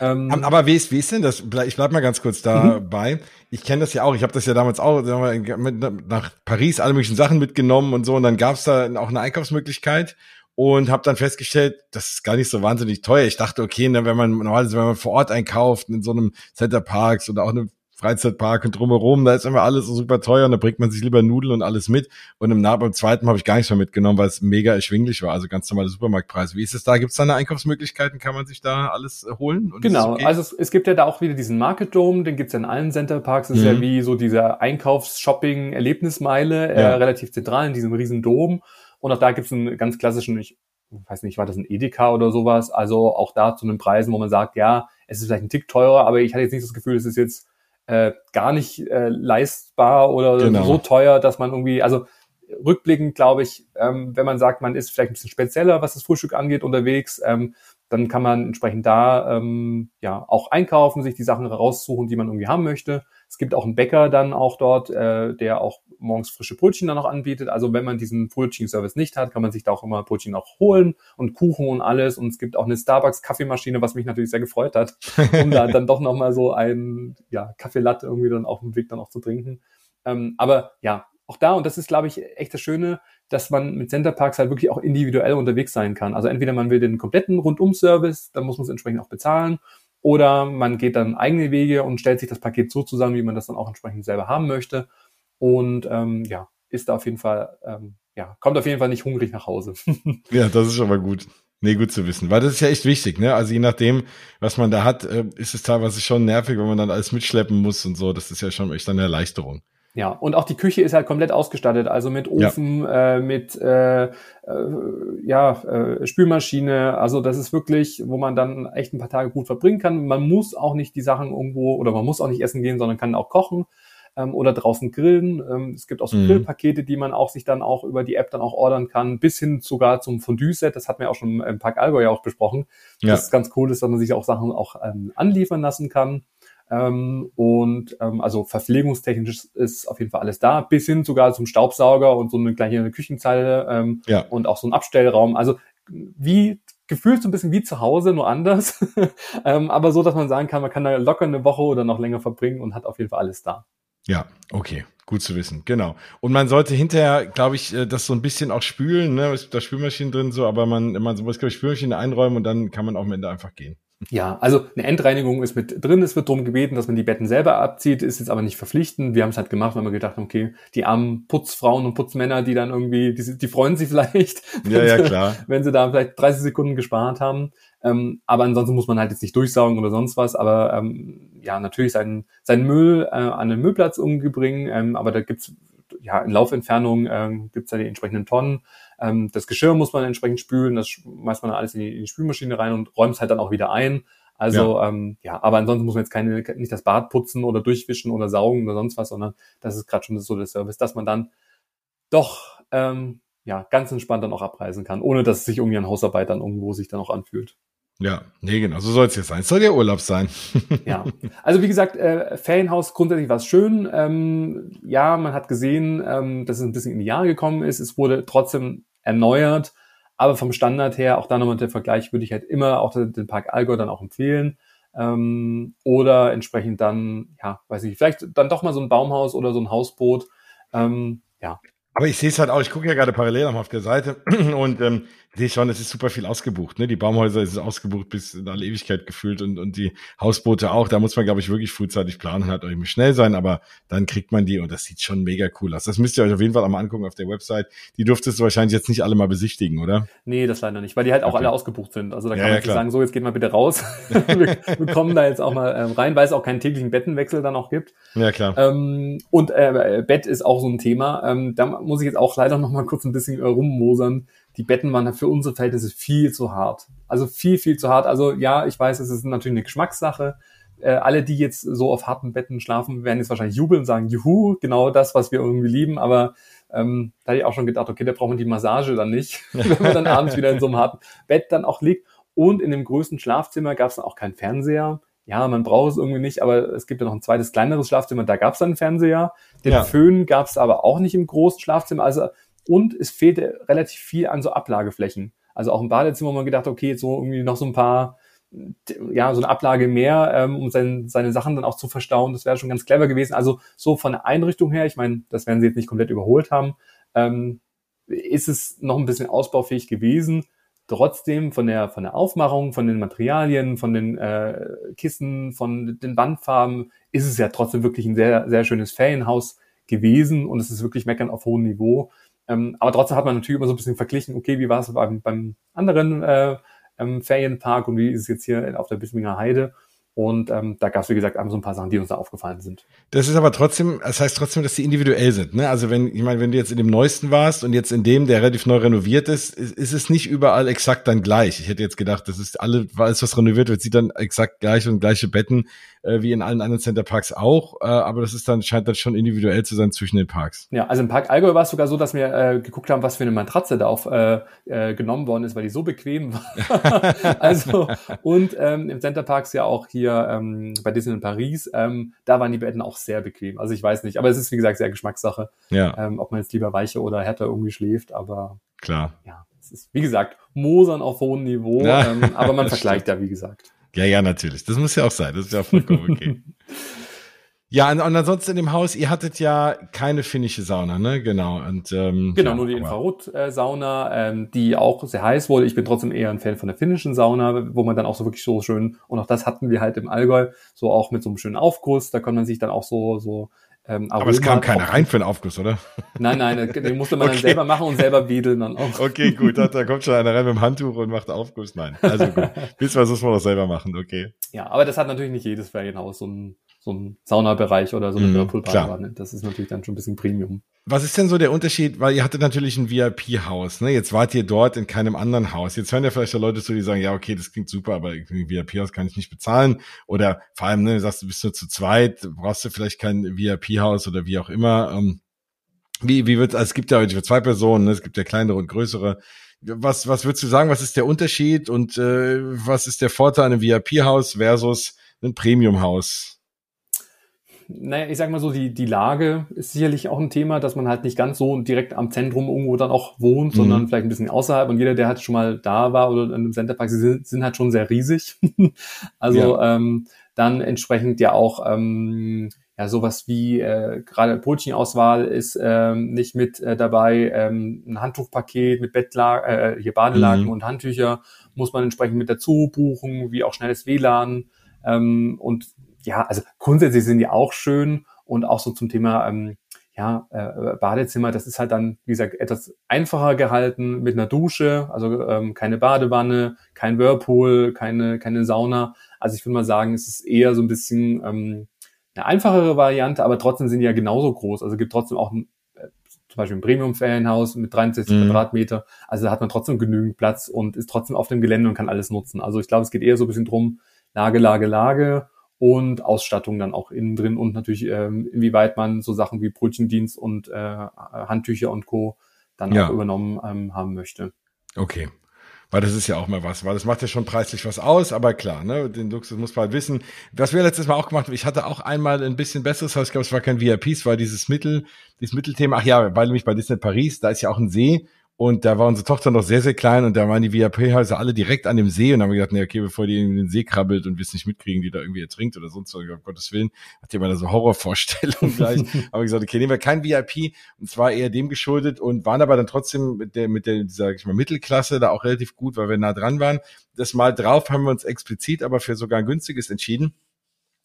Speaker 1: Ähm, aber wie ist, wie ist denn das? Ich bleib mal ganz kurz dabei. Mhm. Ich kenne das ja auch. Ich habe das ja damals auch mit, nach Paris alle möglichen Sachen mitgenommen und so. Und dann gab es da auch eine Einkaufsmöglichkeit und habe dann festgestellt, das ist gar nicht so wahnsinnig teuer. Ich dachte, okay, ne, wenn man normalerweise, wenn man vor Ort einkauft in so einem Center Parks oder auch einem Freizeitpark und drumherum, da ist immer alles so super teuer und da bringt man sich lieber Nudeln und alles mit. Und im beim zweiten habe ich gar nichts mehr mitgenommen, weil es mega erschwinglich war, also ganz normale Supermarktpreise. Wie ist es da? Gibt es da eine Einkaufsmöglichkeiten? Kann man sich da alles äh, holen?
Speaker 2: genau, okay? also es, es, gibt ja da auch wieder diesen Market Dome, den gibt's ja in allen Centerparks. Das mhm. ist ja mhm. wie so dieser Einkaufs-Shopping-Erlebnismeile, äh, ja. äh, relativ zentral in diesem riesen Dom. Und auch da gibt's einen ganz klassischen, ich weiß nicht, war das ein Edeka oder sowas, also auch da zu den Preisen, wo man sagt, ja, es ist vielleicht ein Tick teurer, aber ich hatte jetzt nicht das Gefühl, es ist jetzt äh, gar nicht äh, leistbar oder genau. so teuer, dass man irgendwie, also rückblickend glaube ich, ähm, wenn man sagt, man ist vielleicht ein bisschen spezieller, was das Frühstück angeht, unterwegs, ähm, dann kann man entsprechend da ähm, ja auch einkaufen, sich die Sachen raussuchen, die man irgendwie haben möchte. Es gibt auch einen Bäcker dann auch dort, äh, der auch morgens frische Brötchen dann noch anbietet. Also wenn man diesen Brötchen-Service nicht hat, kann man sich da auch immer Brötchen auch holen und Kuchen und alles. Und es gibt auch eine Starbucks-Kaffeemaschine, was mich natürlich sehr gefreut hat, um da <laughs> dann doch nochmal so ein ja, Kaffeelatte irgendwie dann auf dem Weg dann auch zu trinken. Ähm, aber ja, auch da, und das ist, glaube ich, echt das Schöne, dass man mit Centerparks halt wirklich auch individuell unterwegs sein kann. Also entweder man will den kompletten Rundum-Service, dann muss man es entsprechend auch bezahlen, oder man geht dann eigene Wege und stellt sich das Paket so zusammen, wie man das dann auch entsprechend selber haben möchte. Und ähm, ja, ist da auf jeden Fall, ähm, ja, kommt auf jeden Fall nicht hungrig nach Hause. <laughs>
Speaker 1: ja, das ist mal gut. Nee, gut zu wissen. Weil das ist ja echt wichtig, ne? Also je nachdem, was man da hat, äh, ist es teilweise schon nervig, wenn man dann alles mitschleppen muss und so. Das ist ja schon echt eine Erleichterung.
Speaker 2: Ja, und auch die Küche ist halt komplett ausgestattet, also mit Ofen, ja. äh, mit äh, äh, ja, äh, Spülmaschine. Also das ist wirklich, wo man dann echt ein paar Tage gut verbringen kann. Man muss auch nicht die Sachen irgendwo oder man muss auch nicht essen gehen, sondern kann auch kochen ähm, oder draußen grillen. Ähm, es gibt auch so mhm. Grillpakete, die man auch sich dann auch über die App dann auch ordern kann, bis hin sogar zum Fondue-Set. Das hat ja auch schon im Park Allgäu ja auch besprochen. Ja. Das ist ganz cool ist, dass man sich auch Sachen auch ähm, anliefern lassen kann. Ähm, und ähm, also verpflegungstechnisch ist auf jeden Fall alles da, bis hin sogar zum Staubsauger und so eine kleine Küchenzeile ähm, ja. und auch so ein Abstellraum. Also wie gefühlt so ein bisschen wie zu Hause, nur anders. <laughs> ähm, aber so, dass man sagen kann, man kann da locker eine Woche oder noch länger verbringen und hat auf jeden Fall alles da.
Speaker 1: Ja, okay. Gut zu wissen, genau. Und man sollte hinterher, glaube ich, äh, das so ein bisschen auch spülen, ne? Da Spülmaschinen drin, so, aber man, man muss, glaube ich, Spülmaschine einräumen und dann kann man auch am Ende einfach gehen.
Speaker 2: Ja, also eine Endreinigung ist mit drin. Es wird darum gebeten, dass man die Betten selber abzieht, ist jetzt aber nicht verpflichtend. Wir haben es halt gemacht, weil wir gedacht haben, okay, die armen Putzfrauen und Putzmänner, die dann irgendwie, die, die freuen sich <laughs> vielleicht,
Speaker 1: ja, ja, klar.
Speaker 2: wenn sie da vielleicht 30 Sekunden gespart haben. Ähm, aber ansonsten muss man halt jetzt nicht durchsaugen oder sonst was. Aber ähm, ja, natürlich seinen, seinen Müll äh, an den Müllplatz umgebringen. Ähm, aber da gibt's ja in Laufentfernung ähm, gibt's da die entsprechenden Tonnen. Ähm, das Geschirr muss man entsprechend spülen, das schmeißt man alles in die, in die Spülmaschine rein und räumt es halt dann auch wieder ein. Also ja. Ähm, ja, aber ansonsten muss man jetzt keine nicht das Bad putzen oder durchwischen oder saugen oder sonst was, sondern das ist gerade schon so der Service, dass man dann doch ähm, ja ganz entspannt dann auch abreisen kann, ohne dass es sich irgendwie an Hausarbeit dann irgendwo sich dann auch anfühlt.
Speaker 1: Ja, nee, genau, so soll es jetzt sein. Es soll ja Urlaub sein. <laughs>
Speaker 2: ja, also wie gesagt, äh, Ferienhaus grundsätzlich war es schön. Ähm, ja, man hat gesehen, ähm, dass es ein bisschen in die Jahre gekommen ist. Es wurde trotzdem erneuert, aber vom Standard her, auch da nochmal der Vergleich, würde ich halt immer auch den Park Allgäu dann auch empfehlen. Ähm, oder entsprechend dann, ja, weiß ich, vielleicht dann doch mal so ein Baumhaus oder so ein Hausboot. Ähm, ja.
Speaker 1: Aber ich sehe es halt auch, ich gucke ja gerade parallel noch auf der Seite <clears throat> und ähm, sehe schon, es ist super viel ausgebucht. Ne? Die Baumhäuser ist ausgebucht bis in alle Ewigkeit gefühlt und, und die Hausboote auch. Da muss man, glaube ich, wirklich frühzeitig planen, halt irgendwie schnell sein, aber dann kriegt man die und das sieht schon mega cool aus. Das müsst ihr euch auf jeden Fall auch mal angucken auf der Website. Die dürftest du wahrscheinlich jetzt nicht alle mal besichtigen, oder?
Speaker 2: Nee, das leider nicht, weil die halt auch okay. alle ausgebucht sind. Also da kann ja, man ja, sagen, so, jetzt geht mal bitte raus. <laughs> wir, wir, kommen da jetzt auch mal ähm, rein, weil es auch keinen täglichen Bettenwechsel dann auch gibt.
Speaker 1: Ja, klar.
Speaker 2: Ähm, und äh, Bett ist auch so ein Thema. Ähm, da muss ich jetzt auch leider noch mal kurz ein bisschen äh, rummosern die Betten waren für unsere Verhältnisse viel zu hart. Also viel, viel zu hart. Also ja, ich weiß, es ist natürlich eine Geschmackssache. Äh, alle, die jetzt so auf harten Betten schlafen, werden jetzt wahrscheinlich jubeln und sagen, juhu, genau das, was wir irgendwie lieben. Aber ähm, da hatte ich auch schon gedacht, okay, da braucht man die Massage dann nicht, <laughs> wenn man dann abends wieder in so einem harten Bett dann auch liegt. Und in dem größten Schlafzimmer gab es dann auch keinen Fernseher. ja, man braucht es irgendwie nicht, aber es gibt ja noch ein zweites kleineres Schlafzimmer, da gab es dann einen Fernseher. Den ja. Föhn gab es aber auch nicht im großen Schlafzimmer. Also und es fehlte relativ viel an so Ablageflächen. Also auch im Badezimmer haben wir gedacht, okay, jetzt so irgendwie noch so ein paar, ja, so eine Ablage mehr, ähm, um sein, seine Sachen dann auch zu verstauen. Das wäre schon ganz clever gewesen. Also so von der Einrichtung her, ich meine, das werden sie jetzt nicht komplett überholt haben, ähm, ist es noch ein bisschen ausbaufähig gewesen. Trotzdem von der, von der Aufmachung, von den Materialien, von den äh, Kissen, von den Wandfarben ist es ja trotzdem wirklich ein sehr, sehr schönes Ferienhaus gewesen und es ist wirklich Meckern auf hohem Niveau. Ähm, aber trotzdem hat man natürlich immer so ein bisschen verglichen, okay, wie war es beim, beim anderen äh, ähm, Ferienpark und wie ist es jetzt hier auf der Bisminger Heide? Und ähm, da gab es, wie gesagt, einfach so ein paar Sachen, die uns da aufgefallen sind.
Speaker 1: Das ist aber trotzdem, das heißt trotzdem, dass die individuell sind. Ne? Also wenn, ich meine, wenn du jetzt in dem neuesten warst und jetzt in dem, der relativ neu renoviert ist, ist, ist es nicht überall exakt dann gleich. Ich hätte jetzt gedacht, das ist alle, alles, was renoviert wird, sieht dann exakt gleich und gleiche Betten äh, wie in allen anderen Centerparks auch. Äh, aber das ist dann, scheint dann schon individuell zu sein zwischen den Parks.
Speaker 2: Ja, also im Park Allgäu war es sogar so, dass wir äh, geguckt haben, was für eine Matratze da auf äh, äh, genommen worden ist, weil die so bequem war. <laughs> also, und ähm, im Centerparks ja auch hier ähm, bei Disney in Paris, ähm, da waren die Betten auch sehr bequem. Also ich weiß nicht, aber es ist wie gesagt sehr Geschmackssache, ja. ähm, ob man jetzt lieber weicher oder härter irgendwie schläft, aber
Speaker 1: klar.
Speaker 2: Ja, es ist wie gesagt Mosern auf hohem Niveau, ja, ähm, aber man <laughs> vergleicht ja wie gesagt.
Speaker 1: Ja, ja, natürlich. Das muss ja auch sein. Das ist ja vollkommen okay. <laughs> ja, und, und, ansonsten in dem Haus, ihr hattet ja keine finnische Sauna, ne? Genau. Und, ähm,
Speaker 2: genau,
Speaker 1: ja,
Speaker 2: nur die Infrarot-Sauna, ähm, die auch sehr heiß wurde. Ich bin trotzdem eher ein Fan von der finnischen Sauna, wo man dann auch so wirklich so schön, und auch das hatten wir halt im Allgäu, so auch mit so einem schönen Aufguss. Da kann man sich dann auch so, so
Speaker 1: ähm, aber es kam keiner rein für den Aufguss, oder?
Speaker 2: Nein, nein, den <laughs> musste man okay. dann selber machen und selber wedeln dann auch.
Speaker 1: Okay, gut, da, da kommt schon einer rein mit dem Handtuch und macht Aufguss. Nein, also gut. <laughs> Bis was muss man doch selber machen, okay.
Speaker 2: Ja, aber das hat natürlich nicht jedes Ferienhaus, so ein so ein Saunabereich oder so eine mm, Whirlpool-Badewanne. Das ist natürlich dann schon ein bisschen Premium.
Speaker 1: Was ist denn so der Unterschied? Weil ihr hattet natürlich ein VIP-Haus, ne? Jetzt wart ihr dort in keinem anderen Haus. Jetzt hören ja vielleicht Leute zu, die sagen, ja, okay, das klingt super, aber ein VIP-Haus kann ich nicht bezahlen. Oder vor allem, ne, du sagst, du bist nur zu zweit, brauchst du vielleicht kein VIP-Haus oder wie auch immer. Ähm, wie, wie wird, also es gibt ja heute für zwei Personen, ne? es gibt ja kleinere und größere. Was, was würdest du sagen, was ist der Unterschied und äh, was ist der Vorteil an einem VIP-Haus versus ein Premium-Haus?
Speaker 2: Naja, ich sag mal so, die, die Lage ist sicherlich auch ein Thema, dass man halt nicht ganz so direkt am Zentrum irgendwo dann auch wohnt, mhm. sondern vielleicht ein bisschen außerhalb. Und jeder, der halt schon mal da war oder in einem Centerpark, sie sind, sind halt schon sehr riesig. <laughs> also ja. ähm, dann entsprechend ja auch ähm, ja sowas wie äh, gerade Brötchenauswahl ist ähm, nicht mit äh, dabei, ähm, ein Handtuchpaket mit Bettlaken, äh, hier Badelaken mhm. und Handtücher muss man entsprechend mit dazu buchen, wie auch schnelles WLAN ähm, und ja, also grundsätzlich sind die auch schön und auch so zum Thema ähm, ja, äh, Badezimmer, das ist halt dann, wie gesagt, etwas einfacher gehalten mit einer Dusche, also ähm, keine Badewanne, kein Whirlpool, keine, keine Sauna. Also ich würde mal sagen, es ist eher so ein bisschen ähm, eine einfachere Variante, aber trotzdem sind die ja genauso groß. Also gibt trotzdem auch ein, äh, zum Beispiel ein Premium-Ferienhaus mit 63 mhm. Quadratmeter. Also da hat man trotzdem genügend Platz und ist trotzdem auf dem Gelände und kann alles nutzen. Also ich glaube, es geht eher so ein bisschen drum, Lage, Lage, Lage und Ausstattung dann auch innen drin und natürlich ähm, inwieweit man so Sachen wie Brötchendienst und äh, Handtücher und Co. dann ja. auch übernommen ähm, haben möchte.
Speaker 1: Okay. Weil das ist ja auch mal was, weil das macht ja schon preislich was aus, aber klar, ne, den Luxus muss man halt wissen. Was wir letztes Mal auch gemacht haben, ich hatte auch einmal ein bisschen besseres Haus, ich glaube, es war kein VIP, es war dieses Mittel, dieses Mittelthema, ach ja, weil nämlich bei Disney Paris, da ist ja auch ein See und da war unsere Tochter noch sehr, sehr klein und da waren die VIP-Häuser alle direkt an dem See und haben wir gedacht, nee, okay, bevor die in den See krabbelt und wir es nicht mitkriegen, die da irgendwie ertrinkt oder sonst was, um Gottes Willen, hat mal da so Horrorvorstellung <laughs> gleich. haben wir gesagt, okay, nehmen wir kein VIP und zwar eher dem geschuldet und waren aber dann trotzdem mit der, mit der, sag ich mal, Mittelklasse da auch relativ gut, weil wir nah dran waren. Das Mal drauf haben wir uns explizit aber für sogar ein günstiges entschieden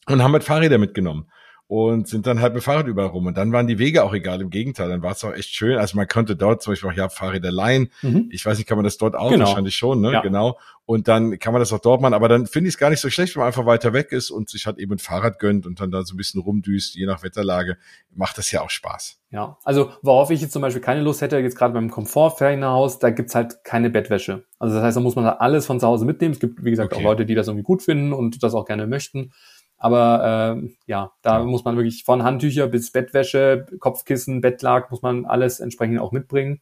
Speaker 1: und haben halt Fahrräder mitgenommen und sind dann halt mit Fahrrad überall rum. Und dann waren die Wege auch egal. Im Gegenteil, dann war es auch echt schön. Also man konnte dort zum Beispiel auch, ja, Fahrräder leihen. Mhm. Ich weiß nicht, kann man das dort auch? Genau. Wahrscheinlich schon, ne? Ja. Genau. Und dann kann man das auch dort machen. Aber dann finde ich es gar nicht so schlecht, wenn man einfach weiter weg ist und sich halt eben ein Fahrrad gönnt und dann da so ein bisschen rumdüst, je nach Wetterlage. Macht das ja auch Spaß.
Speaker 2: Ja, also worauf ich jetzt zum Beispiel keine Lust hätte, jetzt gerade beim Komfortferienhaus, da gibt's halt keine Bettwäsche. Also das heißt, da muss man halt alles von zu Hause mitnehmen. Es gibt, wie gesagt, okay. auch Leute, die das irgendwie gut finden und das auch gerne möchten. Aber äh, ja, da ja. muss man wirklich von Handtücher bis Bettwäsche, Kopfkissen, Bettlag, muss man alles entsprechend auch mitbringen.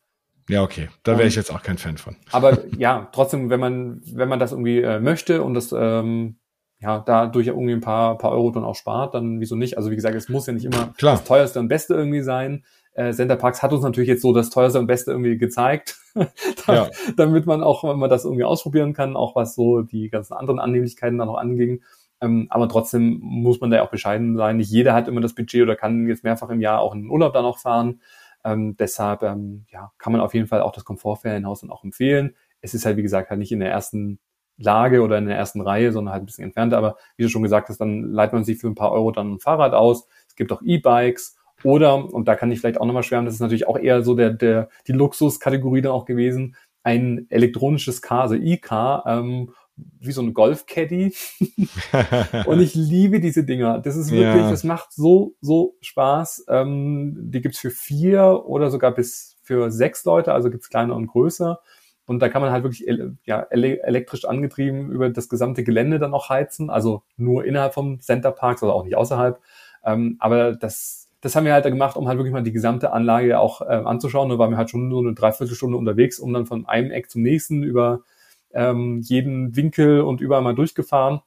Speaker 1: Ja, okay. Da wäre ich jetzt auch kein Fan von. <laughs>
Speaker 2: Aber ja, trotzdem, wenn man, wenn man das irgendwie äh, möchte und das ähm, ja, dadurch irgendwie ein paar, paar Euro dann auch spart, dann wieso nicht? Also wie gesagt, es muss ja nicht immer
Speaker 1: Klar.
Speaker 2: das teuerste und beste irgendwie sein. Äh, Center Parks hat uns natürlich jetzt so das teuerste und beste irgendwie gezeigt, <laughs>
Speaker 1: Ja.
Speaker 2: damit man auch, wenn man das irgendwie ausprobieren kann, auch was so die ganzen anderen Annehmlichkeiten dann noch anging. Ähm, aber trotzdem muss man da ja auch bescheiden sein. Nicht jeder hat immer das Budget oder kann jetzt mehrfach im Jahr auch in den Urlaub dann auch fahren. Ähm, deshalb ähm, ja, kann man auf jeden Fall auch das Komfortferienhaus dann auch empfehlen. Es ist halt, wie gesagt, halt nicht in der ersten Lage oder in der ersten Reihe, sondern halt ein bisschen entfernter. Aber wie du schon gesagt hast, dann leiht man sich für ein paar Euro dann ein Fahrrad aus. Es gibt auch E-Bikes oder, und da kann ich vielleicht auch nochmal schwärmen, das ist natürlich auch eher so der, der, die Luxuskategorie dann auch gewesen, ein elektronisches Car, also E-Car, ähm, wie so ein Golf-Caddy. <laughs> Und ich liebe diese Dinger. Das ist wirklich,
Speaker 1: Ja.
Speaker 2: das macht so, so Spaß. Ähm, die gibt's für vier oder sogar bis für sechs Leute, also gibt's kleiner und größer. Und da kann man halt wirklich ja, ele elektrisch angetrieben über das gesamte Gelände dann auch heizen. Also nur innerhalb vom Center Parks, also auch nicht außerhalb. Ähm, aber das, das haben wir halt gemacht, um halt wirklich mal die gesamte Anlage auch ähm, anzuschauen. Da waren wir halt schon so eine Dreiviertelstunde unterwegs, um dann von einem Eck zum nächsten über ähm, jeden Winkel und überall mal durchgefahren.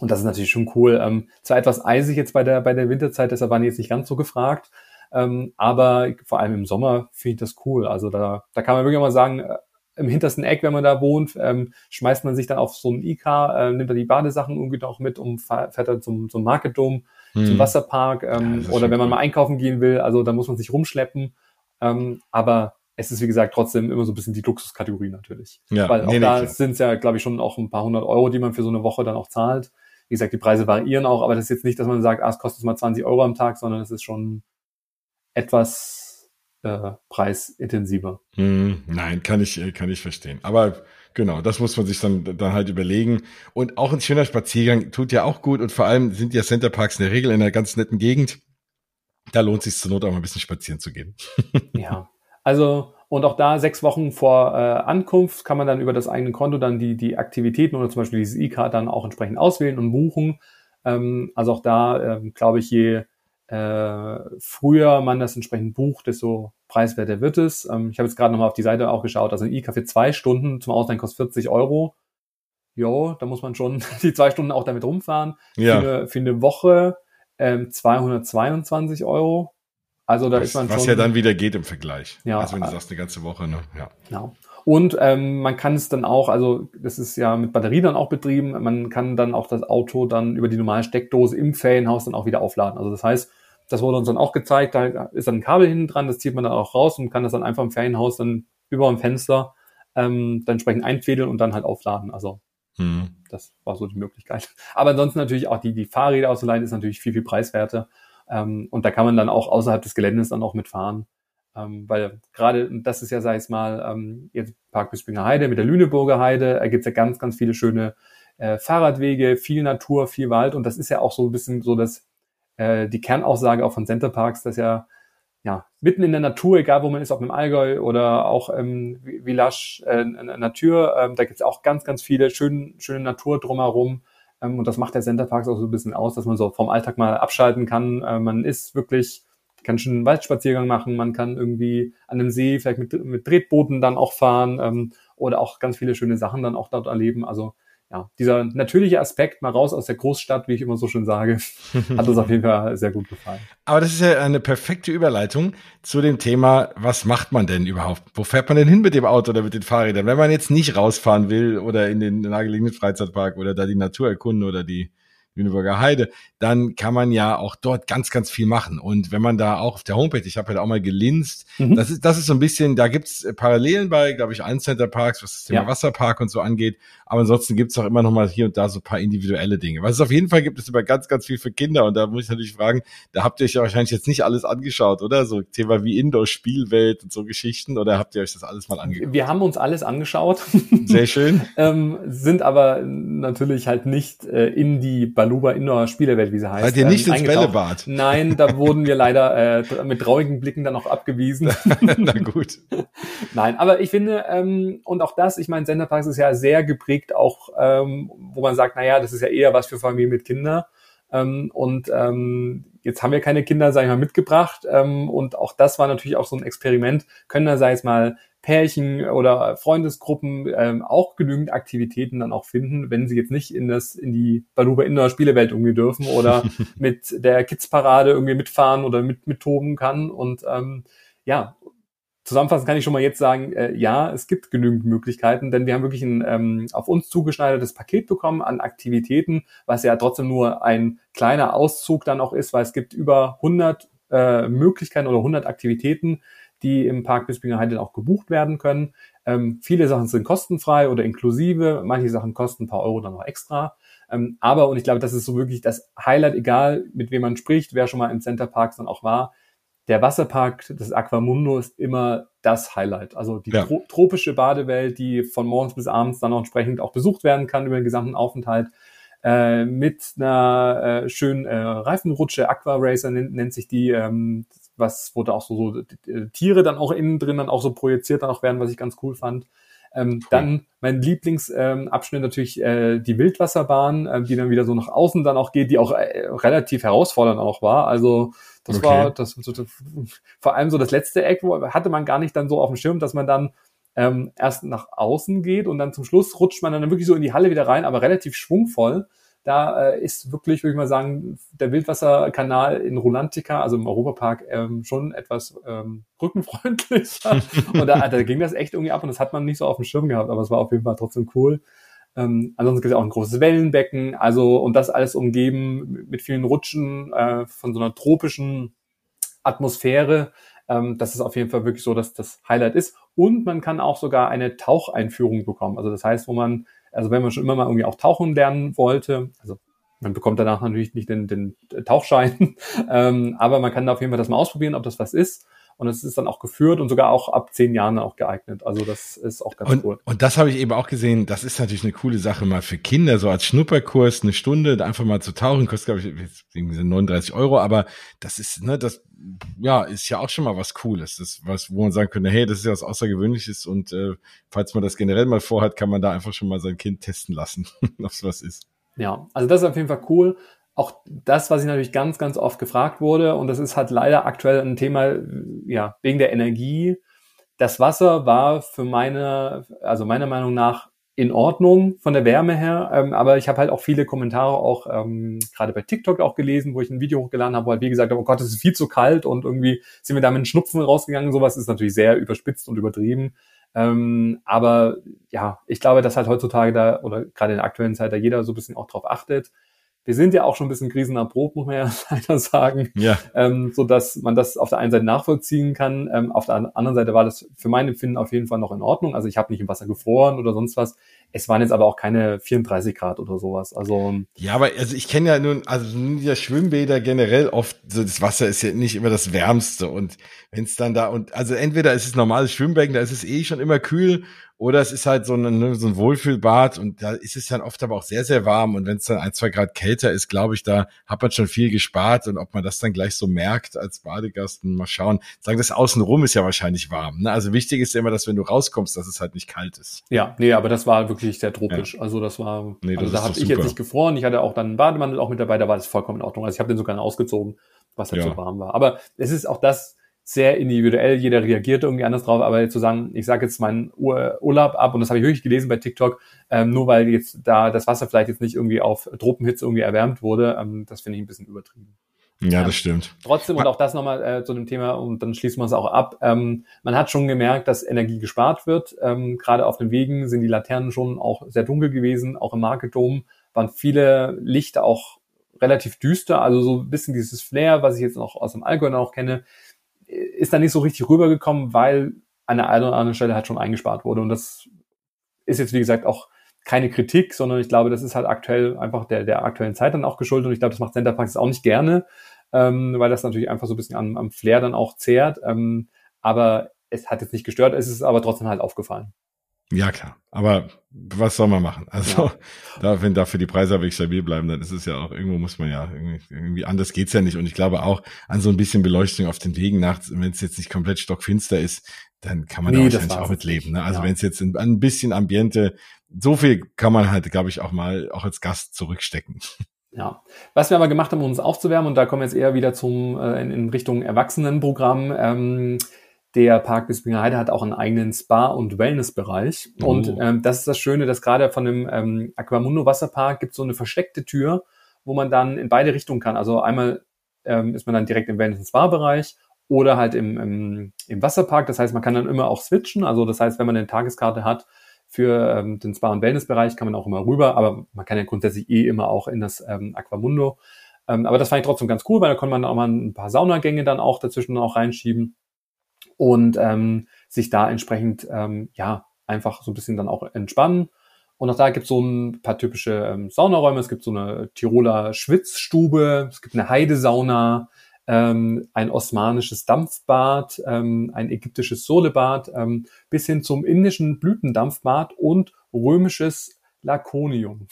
Speaker 2: Und das ist natürlich schon cool. Ähm, zwar etwas eisig jetzt bei der, bei der Winterzeit, deshalb waren die jetzt nicht ganz so gefragt. Ähm, aber vor allem im Sommer finde ich das cool. Also da, da kann man wirklich mal sagen, äh, im hintersten Eck, wenn man da wohnt, ähm, schmeißt man sich dann auf so ein E-Car, äh, nimmt da die Badesachen irgendwie noch mit und fährt dann zum, zum Market Dome, zum
Speaker 1: Hm.
Speaker 2: Wasserpark
Speaker 1: Ja,
Speaker 2: ähm,
Speaker 1: ist
Speaker 2: oder wenn man
Speaker 1: cool.
Speaker 2: mal einkaufen gehen will, also da muss man sich rumschleppen. Ähm, aber es ist, wie gesagt, trotzdem immer so ein bisschen die Luxuskategorie natürlich.
Speaker 1: Ja,
Speaker 2: Weil auch
Speaker 1: nee, nee,
Speaker 2: da
Speaker 1: klar.
Speaker 2: sind es ja, glaube ich, schon auch ein paar hundert Euro, die man für so eine Woche dann auch zahlt. Wie gesagt, die Preise variieren auch, aber das ist jetzt nicht, dass man sagt, ah, es kostet mal 20 Euro am Tag, sondern es ist schon etwas äh, preisintensiver.
Speaker 1: Hm, Nein, kann ich, äh, kann ich verstehen. Aber genau, das muss man sich dann, dann halt überlegen. Und auch ein schöner Spaziergang tut ja auch gut. Und vor allem sind ja Centerparks in der Regel in einer ganz netten Gegend. Da lohnt sich zur Not auch mal ein bisschen spazieren zu gehen.
Speaker 2: Ja, <laughs> also und auch da sechs Wochen vor äh, Ankunft kann man dann über das eigene Konto dann die, die Aktivitäten oder zum Beispiel dieses E-Card dann auch entsprechend auswählen und buchen. Ähm, also auch da ähm, glaube ich, je äh, früher man das entsprechend bucht, desto preiswerter wird es. Ähm, ich habe jetzt gerade nochmal auf die Seite auch geschaut. Also ein E-Card für zwei Stunden zum Ausleihen kostet 40 Euro. Jo, da muss man schon <laughs> die zwei Stunden auch damit rumfahren. Für,
Speaker 1: Ja,
Speaker 2: eine, für eine Woche ähm, 222 Euro. Also da
Speaker 1: was,
Speaker 2: ist man
Speaker 1: was
Speaker 2: schon.
Speaker 1: ja dann wieder geht im Vergleich.
Speaker 2: Ja,
Speaker 1: also wenn du
Speaker 2: äh,
Speaker 1: sagst, eine ganze Woche, ne? Ja.
Speaker 2: Genau. Und ähm, man kann es dann auch, also das ist ja mit Batterie dann auch betrieben, man kann dann auch das Auto dann über die normale Steckdose im Ferienhaus dann auch wieder aufladen. Also das heißt, das wurde uns dann auch gezeigt, da ist dann ein Kabel hinten dran, das zieht man dann auch raus und kann das dann einfach im Ferienhaus dann über dem Fenster ähm, dann entsprechend einfädeln und dann halt aufladen. Also
Speaker 1: Hm.
Speaker 2: das war so die Möglichkeit. Aber ansonsten natürlich auch die, die Fahrräder auszuleihen ist natürlich viel, viel preiswerter. Ähm, und da kann man dann auch außerhalb des Geländes dann auch mitfahren. Ähm, weil gerade, das ist ja, sag ich mal, ähm, jetzt Park Bispinger Heide mit der Lüneburger Heide, da gibt's ja ganz, ganz viele schöne äh, Fahrradwege, viel Natur, viel Wald. Und das ist ja auch so ein bisschen so das, äh, die Kernaussage auch von Center Parks, dass ja ja, mitten in der Natur, egal wo man ist, ob im Allgäu oder auch im Village äh, Natur, ähm, da gibt's auch ganz, ganz viele schöne, schöne Natur drumherum. Ähm, und das macht der Center Parks auch so ein bisschen aus, dass man so vom Alltag mal abschalten kann. Äh, man ist wirklich, kann schon einen Waldspaziergang machen, man kann irgendwie an einem See vielleicht mit, mit Tretbooten dann auch fahren ähm, oder auch ganz viele schöne Sachen dann auch dort erleben. Also ja, dieser natürliche Aspekt, mal raus aus der Großstadt, wie ich immer so schön sage, <laughs> hat uns auf jeden Fall sehr gut gefallen.
Speaker 1: Aber das ist ja eine perfekte Überleitung zu dem Thema, was macht man denn überhaupt? Wo fährt man denn hin mit dem Auto oder mit den Fahrrädern? Wenn man jetzt nicht rausfahren will oder in den nahegelegenen Freizeitpark oder da die Natur erkunden oder die Lüneburger Heide, dann kann man ja auch dort ganz, ganz viel machen. Und wenn man da auch auf der Homepage, ich habe ja da auch mal gelinst,
Speaker 2: Mhm.
Speaker 1: das ist, das ist so ein bisschen, da gibt's äh, Parallelen bei, glaube ich, allen Centerparks, was das Thema
Speaker 2: Ja.
Speaker 1: Wasserpark und so angeht. Aber ansonsten gibt's auch immer noch mal hier und da so ein paar individuelle Dinge. Was es auf jeden Fall gibt, ist immer ganz, ganz viel für Kinder. Und da muss ich natürlich fragen, da habt ihr euch ja wahrscheinlich jetzt nicht alles angeschaut, oder? So Thema wie Indoor-Spielwelt und so Geschichten. Oder habt ihr euch das alles mal angeguckt?
Speaker 2: Wir haben uns alles angeschaut,
Speaker 1: Sehr schön. <laughs>
Speaker 2: ähm, sind aber natürlich halt nicht äh, in die Baluba Indoor Spielewelt, wie sie heißt.
Speaker 1: Seid ihr nicht
Speaker 2: ähm,
Speaker 1: ins. Bällebad?
Speaker 2: Nein, da wurden wir leider äh, mit traurigen Blicken dann auch abgewiesen. <laughs>
Speaker 1: Na gut. <laughs>
Speaker 2: Nein, aber ich finde, ähm, und auch das, ich meine, Senderparks ist ja sehr geprägt, auch ähm, wo man sagt, naja, das ist ja eher was für Familien mit Kindern. Ähm, und ähm, jetzt haben wir keine Kinder, sag ich mal, mitgebracht. Ähm, und auch das war natürlich auch so ein Experiment. Können da, sag ich mal, Pärchen oder Freundesgruppen ähm, auch genügend Aktivitäten dann auch finden, wenn sie jetzt nicht in das in die Baluba Indoor Spielewelt irgendwie dürfen oder <laughs> mit der Kids Parade irgendwie mitfahren oder mit mittoben kann. Und ähm, ja Zusammenfassend kann ich schon mal jetzt sagen, äh, ja, es gibt genügend Möglichkeiten, denn wir haben wirklich ein ähm, auf uns zugeschneidertes Paket bekommen an Aktivitäten, was ja trotzdem nur ein kleiner Auszug dann auch ist, weil es gibt über 100 äh, Möglichkeiten oder 100 Aktivitäten, die im Park Bispinger Heide auch gebucht werden können. Ähm, viele Sachen sind kostenfrei oder inklusive, manche Sachen kosten ein paar Euro dann noch extra. Ähm, aber, und ich glaube, das ist so wirklich das Highlight, egal mit wem man spricht, wer schon mal im Center Parks dann auch war, der Wasserpark des Aquamundo ist immer das Highlight. Also die ja. tro tropische Badewelt, die von morgens bis abends dann auch entsprechend auch besucht werden kann über den gesamten Aufenthalt. Äh, mit einer äh, schönen äh, Reifenrutsche, Aqua Racer nennt, nennt sich die, ähm, was wurde auch so, so die, Tiere dann auch innen drin dann auch so projiziert dann auch werden, was ich ganz cool fand. Ähm, cool. Dann mein Lieblingsabschnitt ähm, natürlich äh, die Wildwasserbahn, äh, die dann wieder so nach außen dann auch geht, die auch äh, relativ herausfordernd auch war. Also das okay. war das, das, das, vor allem so das letzte Eck, wo hatte man gar nicht dann so auf dem Schirm, dass man dann ähm, erst nach außen geht und dann zum Schluss rutscht man dann wirklich so in die Halle wieder rein, aber relativ schwungvoll. Da äh, ist wirklich, würde ich mal sagen, der Wildwasserkanal in Rulantica, also im Europapark, ähm, schon etwas ähm, rückenfreundlicher. <laughs> und da, da ging das echt irgendwie ab und das hat man nicht so auf dem Schirm gehabt, aber es war auf jeden Fall trotzdem cool. Ähm, ansonsten gibt es auch ein großes Wellenbecken, also und das alles umgeben mit vielen Rutschen äh, von so einer tropischen Atmosphäre. Ähm, das ist auf jeden Fall wirklich so, dass das Highlight ist. Und man kann auch sogar eine Taucheinführung bekommen. Also das heißt, wo man, also wenn man schon immer mal irgendwie auch tauchen lernen wollte, also man bekommt danach natürlich nicht den, den Tauchschein, <laughs> ähm, aber man kann da auf jeden Fall das mal ausprobieren, ob das was ist und es ist dann auch geführt und sogar auch ab zehn Jahren auch geeignet. Also das ist auch ganz
Speaker 1: und,
Speaker 2: cool.
Speaker 1: Und das habe ich eben auch gesehen, das ist natürlich eine coole Sache mal für Kinder, so als Schnupperkurs, eine Stunde einfach mal zu tauchen, kostet glaube ich irgendwie 39 Euro, aber das ist, ne, das ja, ist ja auch schon mal was Cooles. Das was, wo man sagen könnte, hey, das ist ja was Außergewöhnliches und äh, falls man das generell mal vorhat, kann man da einfach schon mal sein Kind testen lassen, <laughs> ob es was ist.
Speaker 2: Ja, also das ist auf jeden Fall cool auch das, was ich natürlich ganz, ganz oft gefragt wurde, und das ist halt leider aktuell ein Thema, ja, wegen der Energie. Das Wasser war für meine, also meiner Meinung nach in Ordnung von der Wärme her, ähm, aber ich habe halt auch viele Kommentare auch ähm, gerade bei TikTok auch gelesen, wo ich ein Video hochgeladen habe, wo halt wie gesagt, oh Gott, es ist viel zu kalt und irgendwie sind wir da mit Schnupfen rausgegangen. Sowas ist natürlich sehr überspitzt und übertrieben. Ähm, aber ja, ich glaube, dass halt heutzutage da oder gerade in der aktuellen Zeit da jeder so ein bisschen auch drauf achtet wir sind ja auch schon ein bisschen krisenerprobt, muss man ja <laughs> leider sagen, ja. Ähm, so dass man das auf der einen Seite nachvollziehen kann. Ähm, auf der anderen Seite war das für mein Empfinden auf jeden Fall noch in Ordnung. Also ich habe nicht im Wasser gefroren oder sonst was. Es waren jetzt aber auch keine 34 Grad oder sowas. Also
Speaker 1: ja, aber also ich kenne ja nun, also ja Schwimmbäder generell oft, so das Wasser ist ja nicht immer das Wärmste und wenn es dann da und also entweder ist es normales Schwimmbecken, da ist es eh schon immer kühl oder es ist halt so ein, ne, so ein Wohlfühlbad und da ist es dann oft aber auch sehr, sehr warm. Und wenn es dann ein, zwei Grad kälter ist, glaube ich, da hat man schon viel gespart. Und ob man das dann gleich so merkt als Badegast, mal schauen. Sagen, das Außenrum ist ja wahrscheinlich warm. Ne? Also wichtig ist ja immer, dass wenn du rauskommst, dass es halt nicht kalt ist.
Speaker 2: Ja, nee, aber das war wirklich sehr tropisch. Ja. Also das war, nee, das also da habe ich jetzt nicht gefroren. Ich hatte auch dann einen Bademantel auch mit dabei, da war das vollkommen in Ordnung. Also ich habe den sogar ausgezogen, was halt ja. so warm war. Aber es ist auch das, sehr individuell, jeder reagiert irgendwie anders drauf, aber zu sagen, ich sage jetzt meinen Urlaub ab und das habe ich wirklich gelesen bei TikTok, ähm, nur weil jetzt da das Wasser vielleicht jetzt nicht irgendwie auf Tropenhitze irgendwie erwärmt wurde, ähm, das finde ich ein bisschen übertrieben.
Speaker 1: Ja, das stimmt.
Speaker 2: Trotzdem und auch das nochmal äh, zu dem Thema und dann schließen wir es auch ab. Ähm, man hat schon gemerkt, dass Energie gespart wird. Ähm, Gerade auf den Wegen sind die Laternen schon auch sehr dunkel gewesen. Auch im Marketdom waren viele Lichter auch relativ düster. Also so ein bisschen dieses Flair, was ich jetzt noch aus dem Allgäu auch kenne, ist da nicht so richtig rübergekommen, weil an der einen oder anderen Stelle halt schon eingespart wurde. Und das ist jetzt, wie gesagt, auch keine Kritik, sondern ich glaube, das ist halt aktuell einfach der, der aktuellen Zeit dann auch geschuldet. Und ich glaube, das macht Centerparks auch nicht gerne, ähm, weil das natürlich einfach so ein bisschen am, am Flair dann auch zehrt. Ähm, aber es hat jetzt nicht gestört, es ist aber trotzdem halt aufgefallen.
Speaker 1: Ja, klar. Aber was soll man machen? Also, ja. <laughs> da, wenn dafür die Preise wirklich stabil bleiben, dann ist es ja auch, irgendwo muss man ja, irgendwie, irgendwie anders geht's ja nicht. Und ich glaube auch an so ein bisschen Beleuchtung auf den Wegen nachts, wenn es jetzt nicht komplett stockfinster ist, dann kann man nee, da wahrscheinlich auch mit leben. Ne? Also ja. wenn es jetzt ein, ein bisschen Ambiente, so viel kann man halt, glaube ich, auch mal auch als Gast zurückstecken. <laughs>
Speaker 2: Ja, was wir aber gemacht haben, um uns aufzuwärmen, und da kommen wir jetzt eher wieder zum äh, in, in Richtung Erwachsenenprogramm. Ähm, der Park Bispinger Heide hat auch einen eigenen Spa- und Wellnessbereich. Oh. Und ähm, das ist das Schöne, dass gerade von dem ähm, Aquamundo Wasserpark gibt so eine versteckte Tür, wo man dann in beide Richtungen kann. Also einmal ähm, ist man dann direkt im Wellness- und Spa-Bereich oder halt im, im, im Wasserpark. Das heißt, man kann dann immer auch switchen. Also das heißt, wenn man eine Tageskarte hat für ähm, den Spa- und Wellnessbereich, kann man auch immer rüber. Aber man kann ja grundsätzlich eh immer auch in das ähm, Aquamundo. Ähm, aber das fand ich trotzdem ganz cool, weil da konnte man auch mal ein paar Saunagänge dann auch dazwischen auch reinschieben und ähm, sich da entsprechend ähm, ja einfach so ein bisschen dann auch entspannen. Und auch da gibt es so ein paar typische ähm, Saunaräume. Es gibt so eine Tiroler Schwitzstube, es gibt eine Heidesauna, ähm, ein osmanisches Dampfbad, ähm, ein ägyptisches Solebad, ähm, bis hin zum indischen Blütendampfbad und römisches Lakonium.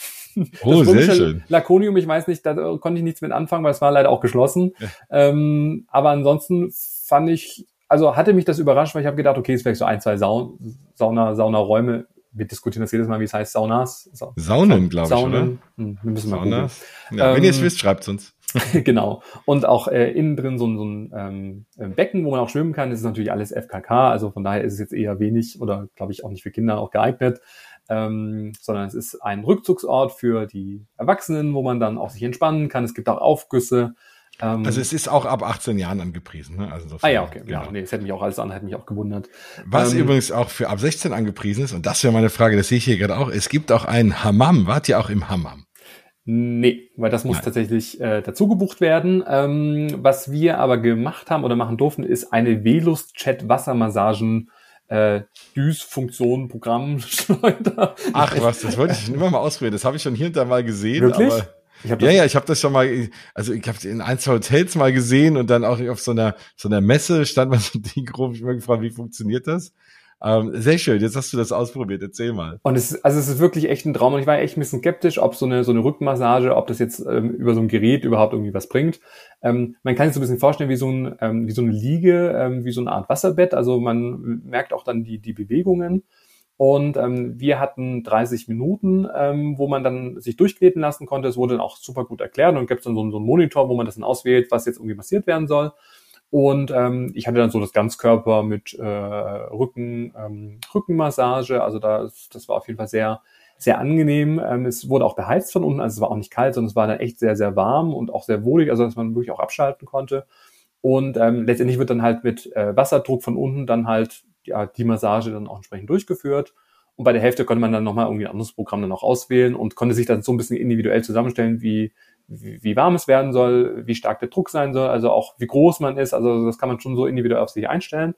Speaker 1: Oh, sehr schön.
Speaker 2: Lakonium, ich weiß nicht, da konnte ich nichts mit anfangen, weil es war leider auch geschlossen. Ja. Ähm, aber ansonsten fand ich also hatte mich das überrascht, weil ich habe gedacht, okay, es vielleicht so ein, zwei Saun Sauna, Saunaräume. Wir diskutieren das jedes Mal, wie es heißt, Saunas.
Speaker 1: Sa Saunen, glaube ich,
Speaker 2: oder? Hm, wir müssen
Speaker 1: Saunas. mal ja, ähm, Wenn ihr es wisst, schreibt es uns. <laughs>
Speaker 2: genau. Und auch äh, innen drin so, so ein ähm, äh, Becken, wo man auch schwimmen kann. Das ist natürlich alles FKK, also von daher ist es jetzt eher wenig oder glaube ich auch nicht für Kinder auch geeignet. Ähm, sondern es ist ein Rückzugsort für die Erwachsenen, wo man dann auch sich entspannen kann. Es gibt auch Aufgüsse.
Speaker 1: Ähm, also es ist auch ab 18 Jahren angepriesen. Ne? Also
Speaker 2: ah ja, okay. Genau. Ja, nee, es hätte mich auch alles an, hätte mich auch gewundert.
Speaker 1: Was ähm, übrigens auch für ab 16 angepriesen ist, und das wäre meine Frage, das sehe ich hier gerade auch, es gibt auch einen Hammam. Wart ihr auch im Hammam?
Speaker 2: Nee, weil das muss Nein. tatsächlich äh, dazu gebucht werden. Ähm, was wir aber gemacht haben oder machen durften, ist eine Velust-Chat-Wassermassagen äh, Düs-Funktion, Programm, <laughs>
Speaker 1: Ach was, das wollte ich immer mal ausprobieren. Das habe ich schon hier und da mal gesehen.
Speaker 2: Wirklich?
Speaker 1: Aber ja, ja, ich habe das schon mal, also ich habe in ein, zwei Hotels mal gesehen und dann auch auf so einer so einer Messe stand mal <laughs> so ein Ding rum. Ich habe gefragt, wie funktioniert das? Ähm, sehr schön, jetzt hast du das ausprobiert, erzähl mal.
Speaker 2: Und es ist, also es ist wirklich echt ein Traum und ich war echt ein bisschen skeptisch, ob so eine, so eine Rückenmassage, ob das jetzt ähm, über so ein Gerät überhaupt irgendwie was bringt. Ähm, man kann sich so ein bisschen vorstellen wie so, ein, ähm, wie so eine Liege, ähm, wie so eine Art Wasserbett, also man merkt auch dann die, die Bewegungen. Und ähm, wir hatten 30 Minuten, ähm, wo man dann sich durchkleten lassen konnte. Es wurde dann auch super gut erklärt und gibt dann so, so einen Monitor, wo man das dann auswählt, was jetzt irgendwie massiert werden soll. Und ähm, ich hatte dann so das Ganzkörper mit äh, Rücken, ähm, Rückenmassage. Also das, das war auf jeden Fall sehr, sehr angenehm. Ähm, es wurde auch beheizt von unten, also es war auch nicht kalt, sondern es war dann echt sehr, sehr warm und auch sehr wohlig, also dass man wirklich auch abschalten konnte. Und ähm, letztendlich wird dann halt mit äh, Wasserdruck von unten dann halt ja, die Massage dann auch entsprechend durchgeführt. Und bei der Hälfte konnte man dann nochmal irgendwie ein anderes Programm dann auch auswählen und konnte sich dann so ein bisschen individuell zusammenstellen, wie, wie, warm es werden soll, wie stark der Druck sein soll, also auch wie groß man ist. Also das kann man schon so individuell auf sich einstellen.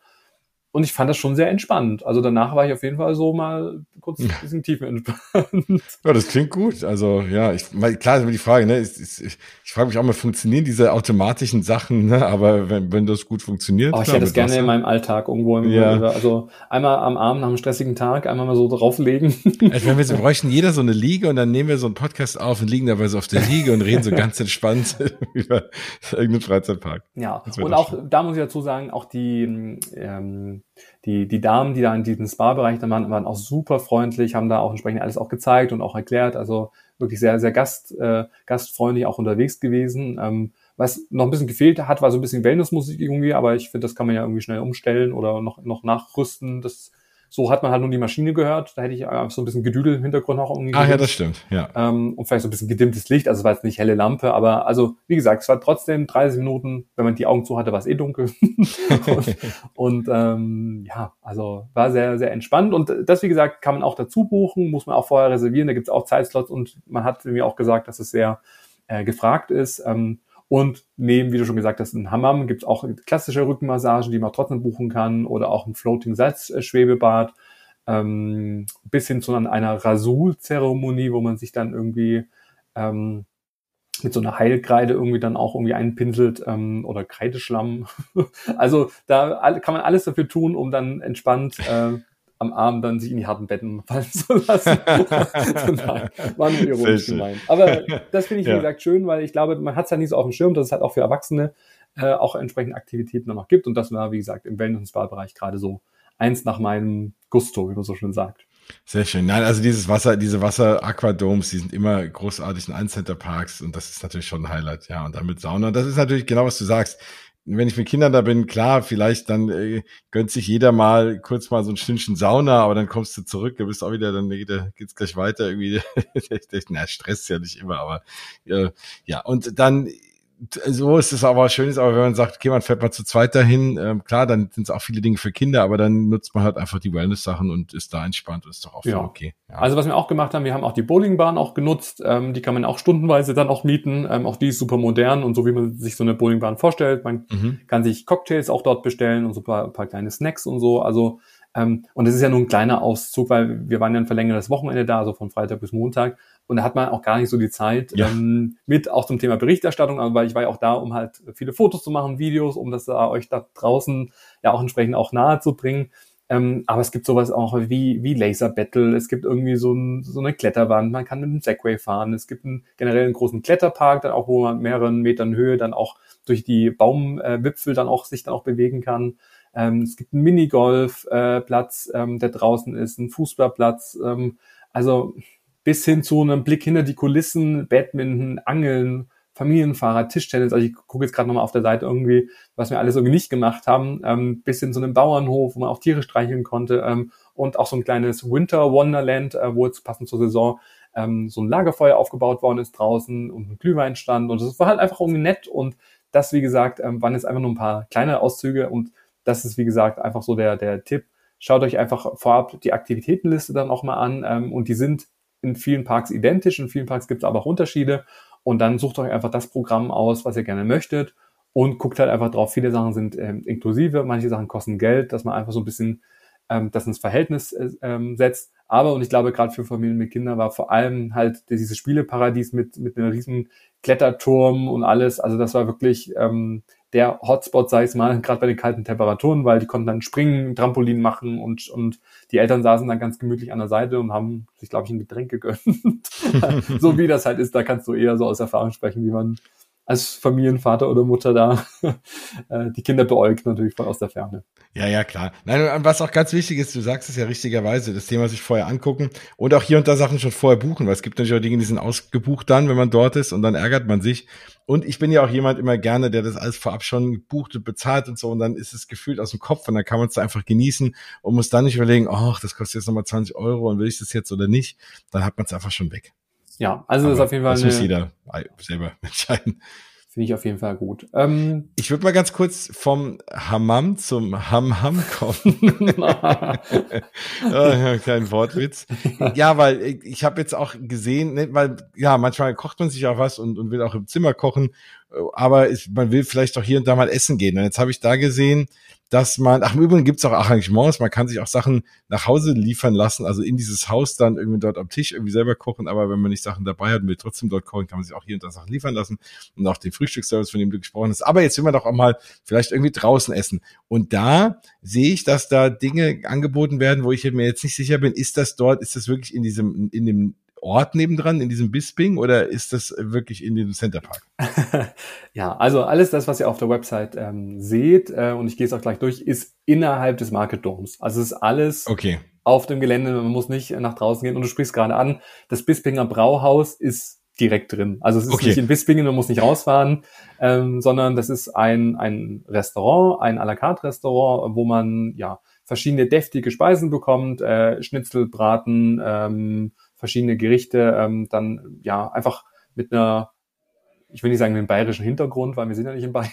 Speaker 2: Und ich fand das schon sehr entspannend. Also danach war ich auf jeden Fall so mal kurz ein bisschen tief entspannt. <laughs>
Speaker 1: Ja, das klingt gut. Also ja, ich klar ist immer die Frage, ne? Ich, ich, ich, frage mich auch mal, funktionieren diese automatischen Sachen, ne? Aber wenn, wenn das gut funktioniert.
Speaker 2: Oh, ich hätte das gerne in meinem Alltag irgendwo im ja. Also einmal am Abend nach einem stressigen Tag, einmal mal so drauflegen. <laughs>
Speaker 1: Also wenn wir so bräuchten jeder so eine Liege und dann nehmen wir so einen Podcast auf und liegen dabei so auf der Liege und reden so ganz entspannt <laughs> über irgendeinen Freizeitpark.
Speaker 2: Ja, und auch schön. da muss ich dazu sagen, auch die ähm, die, die Damen, die da in diesem Spa-Bereich da waren, waren auch super freundlich, haben da auch entsprechend alles auch gezeigt und auch erklärt. Also wirklich sehr, sehr gast, äh, gastfreundlich auch unterwegs gewesen. Ähm, was noch ein bisschen gefehlt hat, war so ein bisschen Wellnessmusik irgendwie, aber ich finde, das kann man ja irgendwie schnell umstellen oder noch, noch nachrüsten. Das so hat man halt nur die Maschine gehört. Da hätte ich einfach so ein bisschen Gedüdel im Hintergrund auch irgendwie.
Speaker 1: Ah ja, das stimmt, ja.
Speaker 2: Ähm, und vielleicht so ein bisschen gedimmtes Licht. Also es war jetzt nicht helle Lampe, aber also wie gesagt, es war trotzdem 30 Minuten. Wenn man die Augen zu hatte, war es eh dunkel. <laughs> und und ähm, ja, also war sehr, sehr entspannt. Und das, wie gesagt, kann man auch dazu buchen, muss man auch vorher reservieren. Da gibt es auch Zeitslots und man hat mir auch gesagt, dass es sehr äh, gefragt ist. Ähm, und neben, wie du schon gesagt hast, in Hammam gibt es auch klassische Rückenmassagen, die man trotzdem buchen kann oder auch ein Floating Salzschwebebad ähm, bis hin zu einer Rasul-Zeremonie, wo man sich dann irgendwie ähm, mit so einer Heilkreide irgendwie dann auch irgendwie einpinselt ähm, oder Kreideschlamm. <laughs> also da kann man alles dafür tun, um dann entspannt äh, am Abend dann sich in die harten Betten <laughs> fallen zu lassen. Nein, <laughs> war nur ironisch gemeint. Aber <laughs> das finde ich, wie ja. gesagt, schön, weil ich glaube, man hat es ja nicht so auf dem Schirm, dass es halt auch für Erwachsene äh, auch entsprechende Aktivitäten noch gibt. Und das war, wie gesagt, im Wellness- und Spa-Bereich gerade so eins nach meinem Gusto, wie man so schön sagt.
Speaker 1: Sehr schön. Nein, also dieses Wasser, diese Wasser-Aquadomes, die sind immer großartig in Center Parks und das ist natürlich schon ein Highlight, ja. Und damit Sauna. Das ist natürlich genau, was du sagst wenn ich mit Kindern da bin, klar, vielleicht dann äh, gönnt sich jeder mal kurz mal so ein Stündchen Sauna, aber dann kommst du zurück, du bist auch wieder, dann geht, geht's gleich weiter irgendwie. <laughs> Na, Stress ja nicht immer, aber äh, ja, und dann so ist es aber schön ist, aber wenn man sagt, okay, man fährt mal zu zweit dahin, ähm, klar, dann sind es auch viele Dinge für Kinder, aber dann nutzt man halt einfach die Wellness-Sachen und ist da entspannt und ist doch auch ja. okay.
Speaker 2: Ja. Also was wir auch gemacht haben, wir haben auch die Bowlingbahn auch genutzt, ähm, die kann man auch stundenweise dann auch mieten, ähm, auch die ist super modern und so wie man sich so eine Bowlingbahn vorstellt, man mhm. kann sich Cocktails auch dort bestellen und so ein paar, ein paar kleine Snacks und so, also ähm, und es ist ja nur ein kleiner Auszug, weil wir waren ja ein verlängertes Wochenende da, also von Freitag bis Montag. Und da hat man auch gar nicht so die Zeit ja. ähm, mit auch zum Thema Berichterstattung, aber ich war ja auch da, um halt viele Fotos zu machen, Videos, um das da euch da draußen ja auch entsprechend auch nahe zu bringen. Ähm, aber es gibt sowas auch wie, wie Laser Battle, es gibt irgendwie so, ein, so eine Kletterwand, man kann mit einem Segway fahren, es gibt einen generell einen großen Kletterpark, dann auch, wo man mehreren Metern Höhe dann auch durch die Baumwipfel dann auch sich dann auch bewegen kann. Ähm, es gibt einen Minigolfplatz, äh, ähm, der draußen ist, einen Fußballplatz. Ähm, also bis hin zu einem Blick hinter die Kulissen, Badminton, Angeln, Familienfahrer, Tischtennis. Also ich gucke jetzt gerade nochmal auf der Seite irgendwie, was wir alles irgendwie nicht gemacht haben. Ähm, bis hin zu einem Bauernhof, wo man auch Tiere streicheln konnte. Ähm, und auch so ein kleines Winter Wonderland, äh, wo jetzt passend zur Saison ähm, so ein Lagerfeuer aufgebaut worden ist draußen und ein Glühwein stand. Und es war halt einfach irgendwie nett. Und das, wie gesagt, ähm, waren jetzt einfach nur ein paar kleine Auszüge. Und das ist, wie gesagt, einfach so der, der Tipp. Schaut euch einfach vorab die Aktivitätenliste dann auch mal an. Ähm, und die sind in vielen Parks identisch, in vielen Parks gibt es aber auch Unterschiede. Und dann sucht euch einfach das Programm aus, was ihr gerne möchtet und guckt halt einfach drauf. Viele Sachen sind ähm, inklusive, manche Sachen kosten Geld, dass man einfach so ein bisschen ähm, das ins Verhältnis äh, ähm, setzt. Aber, und ich glaube, gerade für Familien mit Kindern war vor allem halt dieses Spieleparadies mit, mit einem riesen Kletterturm und alles. Also das war wirklich ähm, der Hotspot, sag ich mal, gerade bei den kalten Temperaturen, weil die konnten dann springen, Trampolin machen und, und die Eltern saßen dann ganz gemütlich an der Seite und haben sich, glaube ich, ein Getränk gegönnt. <laughs> so wie das halt ist, da kannst du eher so aus Erfahrung sprechen, wie man als Familienvater oder Mutter da <laughs> äh, die Kinder beäugt natürlich von aus der Ferne.
Speaker 1: Ja, ja, klar. Nein, und was auch ganz wichtig ist, du sagst es ja richtigerweise, das Thema sich vorher angucken und auch hier und da Sachen schon vorher buchen, weil es gibt natürlich auch Dinge, die sind ausgebucht dann, wenn man dort ist und dann ärgert man sich. Und ich bin ja auch jemand immer gerne, der das alles vorab schon bucht und bezahlt und so und dann ist es gefühlt aus dem Kopf und dann kann man es einfach genießen und muss dann nicht überlegen, ach, das kostet jetzt nochmal 20 Euro und will ich das jetzt oder nicht, dann hat man es einfach schon weg.
Speaker 2: Ja, also Aber das ist auf jeden Fall.
Speaker 1: Das muss jeder selber <laughs> entscheiden.
Speaker 2: Finde ich auf jeden Fall gut. Ähm,
Speaker 1: ich würde mal ganz kurz vom Hammam zum Ham-Ham kommen. <laughs> <laughs> oh, kleinen Wortwitz. Ja, weil ich habe jetzt auch gesehen, ne, weil ja, manchmal kocht man sich auch was und, und will auch im Zimmer kochen, aber ist, man will vielleicht auch hier und da mal essen gehen. Und jetzt habe ich da gesehen, dass man, ach im Übrigen gibt's auch Arrangements, man kann sich auch Sachen nach Hause liefern lassen, also in dieses Haus dann irgendwie dort am Tisch irgendwie selber kochen, aber wenn man nicht Sachen dabei hat und will trotzdem dort kochen, kann man sich auch hier und da Sachen liefern lassen und auch den Frühstücksservice, von dem du gesprochen hast. Aber jetzt will man doch auch mal vielleicht irgendwie draußen essen. Und da sehe ich, dass da Dinge angeboten werden, wo ich mir jetzt nicht sicher bin, ist das dort, ist das wirklich in diesem, in dem Ort nebendran, in diesem Bisping, oder ist das wirklich in dem Centerpark? <laughs>
Speaker 2: ja, also alles das, was ihr auf der Website ähm, seht, äh, und ich gehe es auch gleich durch, ist innerhalb des Market Domes. Also es ist alles
Speaker 1: okay.
Speaker 2: auf dem Gelände, man muss nicht nach draußen gehen. Und du sprichst gerade an, das Bispinger Brauhaus ist direkt drin. Also es ist okay. nicht in Bispingen, man muss nicht rausfahren, ähm, sondern das ist ein, ein Restaurant, ein à la carte Restaurant, wo man ja verschiedene deftige Speisen bekommt, äh, Schnitzel, Braten, ähm, verschiedene Gerichte ähm, dann ja einfach mit einer, ich will nicht sagen, einem bayerischen Hintergrund, weil wir sind ja nicht in Bayern,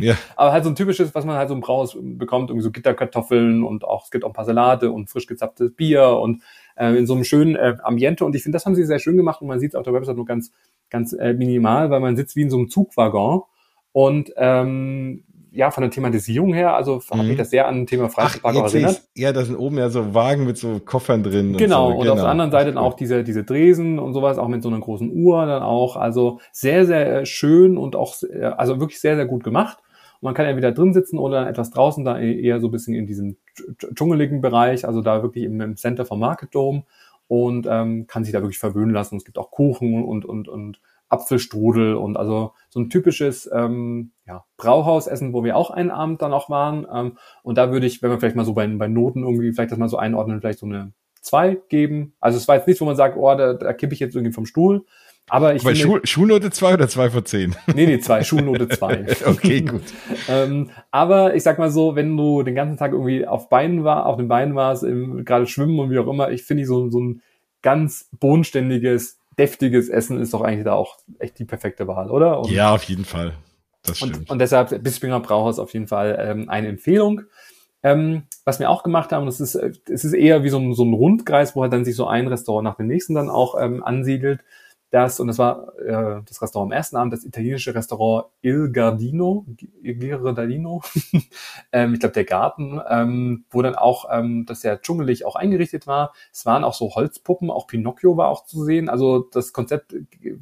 Speaker 2: ja. aber halt so ein typisches, was man halt so im Brauhaus bekommt, irgendwie so Gitterkartoffeln und auch, es gibt auch ein paar Salate und frisch gezapftes Bier und äh, in so einem schönen äh, Ambiente und ich finde, das haben sie sehr schön gemacht und man sieht es auf der Website nur ganz, ganz äh, minimal, weil man sitzt wie in so einem Zugwaggon und ähm, ja, von der Thematisierung her, also mhm. hat mich das sehr an Thema Freizeitpark
Speaker 1: auch erinnert. Ja, da sind oben ja so Wagen mit so Koffern drin.
Speaker 2: Genau,
Speaker 1: und,
Speaker 2: so. und genau. auf der anderen Seite dann auch diese, diese Dresen und sowas, auch mit so einer großen Uhr dann auch. Also sehr, sehr schön und auch, also wirklich sehr, sehr gut gemacht. Und man kann entweder drin sitzen oder etwas draußen, da eher so ein bisschen in diesem dschungeligen Bereich, also da wirklich im, im Center vom Market Dome und ähm, kann sich da wirklich verwöhnen lassen. Es gibt auch Kuchen und, und, und Apfelstrudel und also so ein typisches ähm, ja, Brauhausessen, wo wir auch einen Abend dann auch waren. Ähm, und da würde ich, wenn man vielleicht mal so bei, bei Noten irgendwie vielleicht das mal so einordnen, vielleicht so eine zwei geben. Also es war jetzt nicht, wo man sagt, oh, da, da kippe ich jetzt irgendwie vom Stuhl. Aber ich
Speaker 1: Bei
Speaker 2: finde,
Speaker 1: Schuh, Schulnote 2 oder 2 von 10?
Speaker 2: Nee, nee, zwei, Schulnote zwei. <laughs>
Speaker 1: okay, gut. <laughs>
Speaker 2: ähm, aber ich sag mal so, wenn du den ganzen Tag irgendwie auf Beinen war, auf den Beinen warst, gerade schwimmen und wie auch immer, ich finde so, so ein ganz bodenständiges, deftiges Essen ist doch eigentlich da auch echt die perfekte Wahl, oder? Und,
Speaker 1: Ja, auf jeden Fall. Das stimmt.
Speaker 2: und, und deshalb Bispinger Brauhaus auf jeden Fall ähm, eine Empfehlung. Ähm, was wir auch gemacht haben, das ist, äh, es ist eher wie so ein, so ein Rundkreis, wo halt dann sich so ein Restaurant nach dem nächsten dann auch ähm, ansiedelt. Das, und das war äh, das Restaurant am ersten Abend, das italienische Restaurant Il Gardino, Giardino, <laughs> ähm, ich glaube der Garten, ähm, wo dann auch ähm, das sehr dschungelig auch eingerichtet war. Es waren auch so Holzpuppen, auch Pinocchio war auch zu sehen. Also das Konzept äh,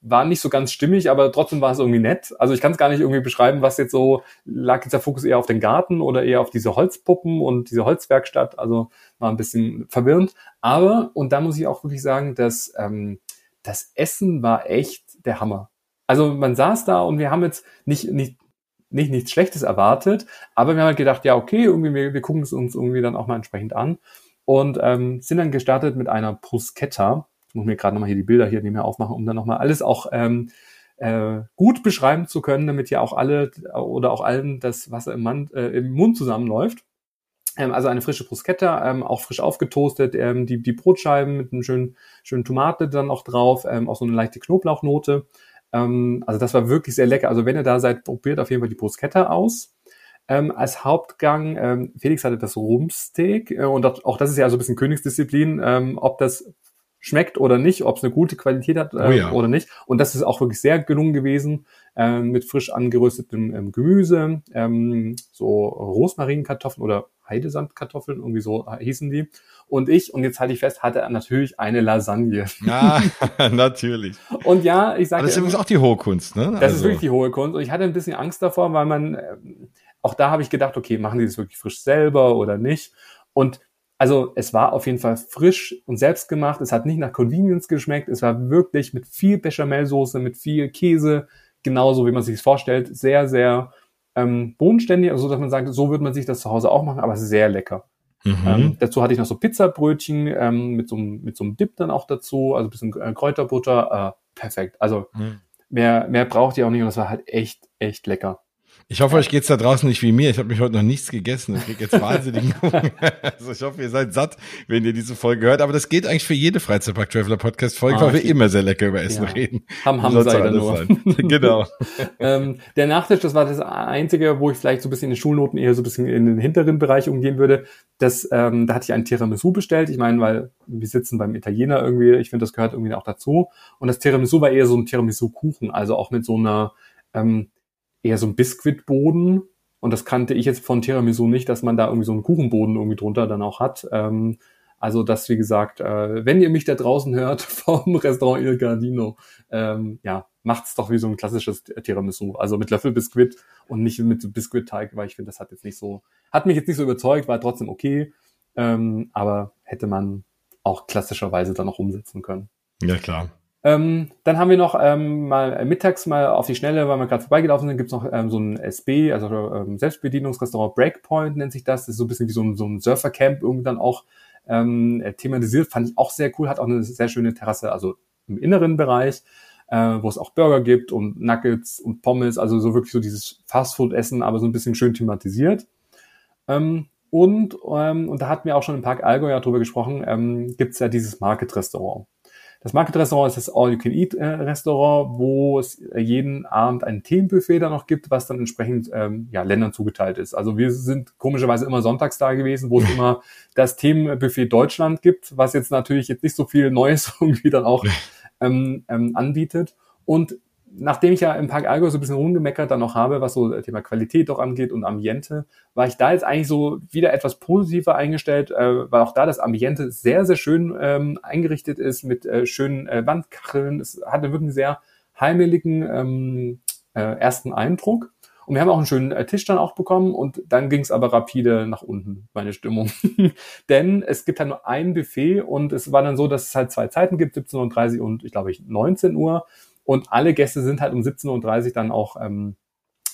Speaker 2: war nicht so ganz stimmig, aber trotzdem war es irgendwie nett. Also ich kann es gar nicht irgendwie beschreiben, was jetzt so, lag jetzt der Fokus eher auf den Garten oder eher auf diese Holzpuppen und diese Holzwerkstatt. Also war ein bisschen verwirrend. Aber, und da muss ich auch wirklich sagen, dass ähm, das Essen war echt der Hammer. Also man saß da und wir haben jetzt nicht, nicht, nicht nichts Schlechtes erwartet, aber wir haben halt gedacht, ja, okay, irgendwie, wir, wir gucken es uns irgendwie dann auch mal entsprechend an. Und ähm, sind dann gestartet mit einer Bruschetta. Ich muss mir gerade nochmal hier die Bilder hier nebenher aufmachen, um dann nochmal alles auch ähm, äh, gut beschreiben zu können, damit ja auch alle oder auch allen das Wasser im, Mund, äh, im Mund zusammenläuft. Ähm, also eine frische Bruschetta, ähm, auch frisch aufgetoastet, ähm, die, die Brotscheiben mit einem schönen, schönen Tomate dann auch drauf, ähm, auch so eine leichte Knoblauchnote. Ähm, also das war wirklich sehr lecker. Also wenn ihr da seid, probiert auf jeden Fall die Bruschetta aus. Ähm, als Hauptgang, ähm, Felix hatte das Rumpsteak äh, und auch, auch das ist ja so ein bisschen Königsdisziplin, ähm, ob das schmeckt oder nicht, ob es eine gute Qualität hat äh,
Speaker 1: Oh ja.
Speaker 2: oder nicht. Und das ist auch wirklich sehr gelungen gewesen ähm, mit frisch angeröstetem ähm, Gemüse, ähm, so Rosmarinkartoffeln oder Heidesandkartoffeln, irgendwie so hießen die. Und ich, und jetzt halte ich fest, hatte natürlich eine Lasagne.
Speaker 1: Ja, <laughs> <laughs> natürlich.
Speaker 2: Und ja, ich sage
Speaker 1: das ist übrigens auch die hohe Kunst, ne?
Speaker 2: das ist wirklich die hohe Kunst. Und ich hatte ein bisschen Angst davor, weil man, ähm, auch da habe ich gedacht, okay, machen die das wirklich frisch selber oder nicht? Und also es war auf jeden Fall frisch und selbst gemacht. Es hat nicht nach Convenience geschmeckt. Es war wirklich mit viel Bechamelsoße, mit viel Käse, genauso wie man sich es vorstellt. Sehr, sehr ähm, bodenständig, also dass man sagt, so würde man sich das zu Hause auch machen, aber sehr lecker.
Speaker 1: Mhm.
Speaker 2: Ähm, dazu hatte ich noch so Pizzabrötchen ähm, mit, so, einem- mit so einem Dip dann auch dazu, also ein bisschen äh, Kräuterbutter. Äh, perfekt. Also
Speaker 1: Mhm.
Speaker 2: mehr, mehr braucht ihr auch nicht und das war halt echt, echt lecker.
Speaker 1: Ich hoffe, euch geht's da draußen nicht wie mir. Ich habe mich heute noch nichts gegessen. Ich krieg jetzt wahnsinnigen <laughs> Hunger. Also ich hoffe, ihr seid satt, wenn ihr diese Folge hört. Aber das geht eigentlich für jede Freizeitpark-Traveler-Podcast-Folge,
Speaker 2: Ah,
Speaker 1: weil wir immer sehr lecker über Essen
Speaker 2: Ja.
Speaker 1: reden.
Speaker 2: Ham, Ham sei da nur.
Speaker 1: sein. <laughs> Genau. <laughs>
Speaker 2: ähm, der Nachtisch, das war das Einzige, wo ich vielleicht so ein bisschen in den Schulnoten eher so ein bisschen in den hinteren Bereich umgehen würde. Das, ähm, da hatte ich ein Tiramisu bestellt. Ich meine, weil wir sitzen beim Italiener irgendwie, ich finde, das gehört irgendwie auch dazu. Und das Tiramisu war eher so ein Tiramisu-Kuchen, also auch mit so einer, ähm, eher so ein Biskuitboden. Und das kannte ich jetzt von Tiramisu nicht, dass man da irgendwie so einen Kuchenboden irgendwie drunter dann auch hat. Ähm, also das, wie gesagt, äh, wenn ihr mich da draußen hört <laughs> vom Restaurant Il Gardino, ähm, ja, macht's doch wie so ein klassisches Tiramisu, also mit Löffelbiskuit und nicht mit Biskuitteig, weil ich finde, das hat jetzt nicht so, hat mich jetzt nicht so überzeugt, war trotzdem okay, ähm, aber hätte man auch klassischerweise dann noch umsetzen können.
Speaker 1: Ja, klar.
Speaker 2: Ähm, dann haben wir noch ähm, mal äh, mittags mal auf die Schnelle, weil wir gerade vorbeigelaufen sind, gibt's noch ähm, so ein SB, also ähm, Selbstbedienungsrestaurant Breakpoint nennt sich das. Das ist so ein bisschen wie so ein, so ein Surfercamp irgendwie dann auch ähm, äh, thematisiert. Fand ich auch sehr cool, hat auch eine sehr schöne Terrasse, also im inneren Bereich, äh, wo es auch Burger gibt und Nuggets und Pommes, also so wirklich so dieses Fastfood-Essen, aber so ein bisschen schön thematisiert. Ähm, und, ähm, und da hatten wir auch schon im Park Allgäu ja drüber gesprochen, ähm, gibt's ja dieses Market-Restaurant. Das Market-Restaurant ist das All-You-Can-Eat-Restaurant, wo es jeden Abend ein Themenbuffet da noch gibt, was dann entsprechend ähm, ja, Ländern zugeteilt ist. Also wir sind komischerweise immer sonntags da gewesen, wo es immer das Themenbuffet Deutschland gibt, was jetzt natürlich jetzt nicht so viel Neues <laughs> irgendwie dann auch ähm, ähm, anbietet. Und nachdem ich ja im Park Allgäu so ein bisschen rumgemeckert dann noch habe, was so Thema Qualität auch angeht und Ambiente, war ich da jetzt eigentlich so wieder etwas positiver eingestellt, äh, weil auch da das Ambiente sehr, sehr schön ähm, eingerichtet ist mit äh, schönen äh, Wandkacheln. Es hatte wirklich einen sehr heimeligen ähm, äh, ersten Eindruck. Und wir haben auch einen schönen äh, Tisch dann auch bekommen und dann ging es aber rapide nach unten, meine Stimmung. <laughs> Denn es gibt halt nur ein Buffet und es war dann so, dass es halt zwei Zeiten gibt, 17.30 Uhr und ich glaube ich 19 Uhr. Und alle Gäste sind halt um 17.30 Uhr dann auch ähm,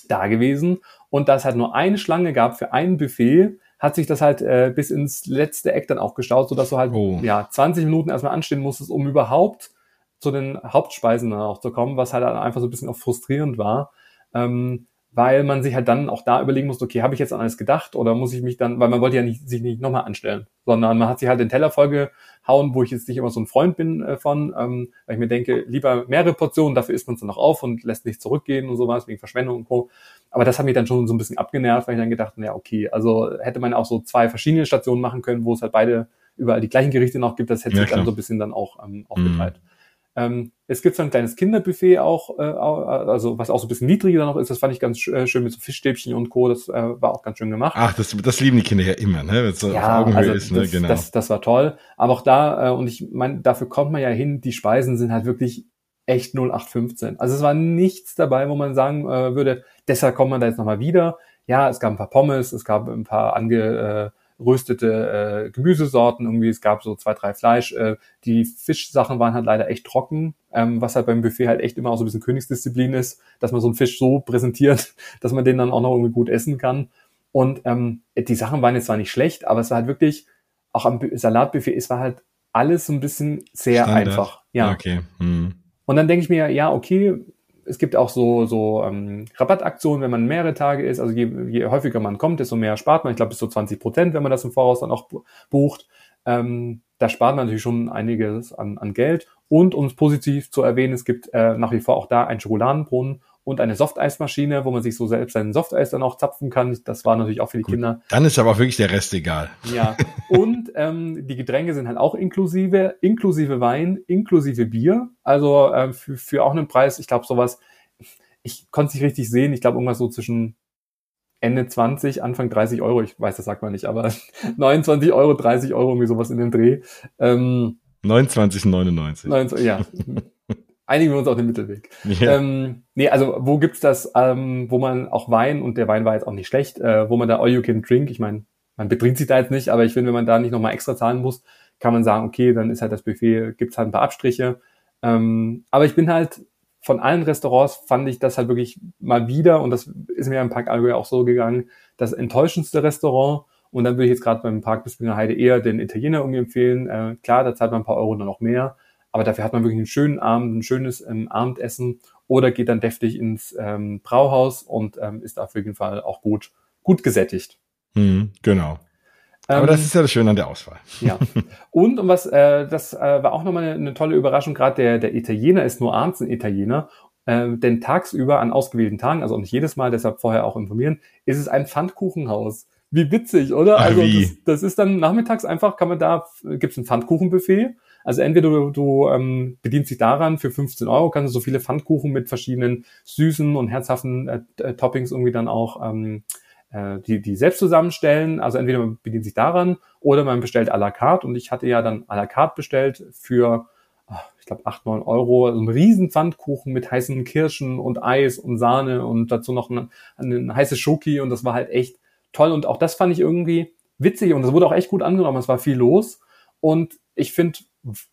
Speaker 2: da gewesen. Und da es halt nur eine Schlange gab für ein Buffet, hat sich das halt äh, bis ins letzte Eck dann auch gestaut, sodass du halt
Speaker 1: Oh.
Speaker 2: ja 20 Minuten erstmal anstehen musstest, um überhaupt zu den Hauptspeisen dann auch zu kommen, was halt einfach so ein bisschen auch frustrierend war. Ähm, weil man sich halt dann auch da überlegen muss, okay, habe ich jetzt an alles gedacht oder muss ich mich dann, weil man wollte ja nicht, sich nicht nochmal anstellen, sondern man hat sich halt den Teller vollgehauen, wo ich jetzt nicht immer so ein Freund bin äh, von, ähm, weil ich mir denke, lieber mehrere Portionen, dafür isst man es dann noch auf und lässt nicht zurückgehen und sowas, wegen Verschwendung und Co. Aber das hat mich dann schon so ein bisschen abgenervt, weil ich dann gedacht, ja, okay, also hätte man auch so zwei verschiedene Stationen machen können, wo es halt beide überall die gleichen Gerichte noch gibt, das hätte ja, sich dann so ein bisschen dann auch ähm, aufgeteilt. Mhm. Ähm, es gibt so ein kleines Kinderbuffet auch, äh, also was auch so ein bisschen niedriger noch ist. Das fand ich ganz äh, schön mit so Fischstäbchen und Co. Das äh, war auch ganz schön gemacht.
Speaker 1: Ach, das, das lieben die Kinder ja immer, ne? Wenn es so
Speaker 2: ja, auf Augenhöhe also ist, ne? Das, genau. Das, das war toll. Aber auch da, äh, und ich meine, dafür kommt man ja hin, die Speisen sind halt wirklich echt 0815. Also es war nichts dabei, wo man sagen äh, würde, deshalb kommt man da jetzt nochmal wieder. Ja, es gab ein paar Pommes, es gab ein paar ange, äh, röstete äh, Gemüsesorten, irgendwie es gab so zwei, drei Fleisch. Äh, die Fischsachen waren halt leider echt trocken, ähm, was halt beim Buffet halt echt immer auch so ein bisschen Königsdisziplin ist, dass man so einen Fisch so präsentiert, <laughs> dass man den dann auch noch irgendwie gut essen kann. Und ähm, die Sachen waren jetzt zwar nicht schlecht, aber es war halt wirklich, auch am Salatbuffet, es war halt alles so ein bisschen sehr Standard. einfach. Ja. Okay. Hm. Und dann denke ich mir, ja, okay, es gibt auch so, so ähm, Rabattaktionen, wenn man mehrere Tage ist. Also je, je häufiger man kommt, desto mehr spart man. Ich glaube, bis zu 20 Prozent, wenn man das im Voraus dann auch bucht. Ähm, da spart man natürlich schon einiges an, an Geld. Und um es positiv zu erwähnen, es gibt äh, nach wie vor auch da einen Schokoladenbrunnen und eine Softeismaschine, wo man sich so selbst seinen Softeis dann auch zapfen kann. Das war natürlich auch für die Gut, Kinder.
Speaker 1: Dann ist aber auch wirklich der Rest egal.
Speaker 2: Ja. Und ähm, die Getränke sind halt auch inklusive, inklusive Wein, inklusive Bier. Also ähm, für, für auch einen Preis, ich glaube sowas, ich konnte es nicht richtig sehen, ich glaube irgendwas so zwischen Ende 20, Anfang 30 Euro, ich weiß, das sagt man nicht, aber <laughs> 29 Euro, 30 Euro, irgendwie sowas in den Dreh.
Speaker 1: Ähm, 29,99.
Speaker 2: Ja, einigen wir uns auf den Mittelweg. Ja. Ähm, nee, also wo gibt's das, ähm, wo man auch Wein, und der Wein war jetzt auch nicht schlecht, äh, wo man da All You Can Drink, ich meine, man betrinkt sich da jetzt nicht, aber ich finde, wenn man da nicht nochmal extra zahlen muss, kann man sagen, okay, dann ist halt das Buffet, gibt's halt ein paar Abstriche. Ähm, aber ich bin halt von allen Restaurants fand ich das halt wirklich mal wieder, und das ist mir im Park Allgäu auch so gegangen, das enttäuschendste Restaurant. Und dann würde ich jetzt gerade beim Park Bispinger Heide eher den Italiener irgendwie empfehlen. Äh, klar, da zahlt man ein paar Euro dann noch mehr. Aber dafür hat man wirklich einen schönen Abend, ein schönes ähm, Abendessen oder geht dann deftig ins ähm, Brauhaus und ähm, ist auf jeden Fall auch gut, gut gesättigt.
Speaker 1: Mhm, genau. Aber das ähm, ist ja das Schöne an der Auswahl.
Speaker 2: Ja. Und um was, äh, das äh, war auch nochmal eine, eine tolle Überraschung. Gerade der, der Italiener ist nur abends ein Italiener. Äh, denn tagsüber an ausgewählten Tagen, also auch nicht jedes Mal, deshalb vorher auch informieren, ist es ein Pfannkuchenhaus. Wie witzig, oder?
Speaker 1: Ach,
Speaker 2: also? Das, das ist dann nachmittags einfach, kann man da, gibt's ein Pfannkuchenbuffet also entweder du, du ähm, bedienst dich daran, für 15 Euro kannst du so viele Pfannkuchen mit verschiedenen süßen und herzhaften äh, äh, Toppings irgendwie dann auch ähm, äh, die, die selbst zusammenstellen. Also entweder man bedient sich daran oder man bestellt à la carte. Und ich hatte ja dann à la carte bestellt für ich glaube, 8, 9 Euro, also ein riesen Pfannkuchen mit heißen Kirschen und Eis und Sahne und dazu noch ein, ein heißes Schoki. Und das war halt echt toll. Und auch das fand ich irgendwie witzig. Und das wurde auch echt gut angenommen, es war viel los. Und ich finde,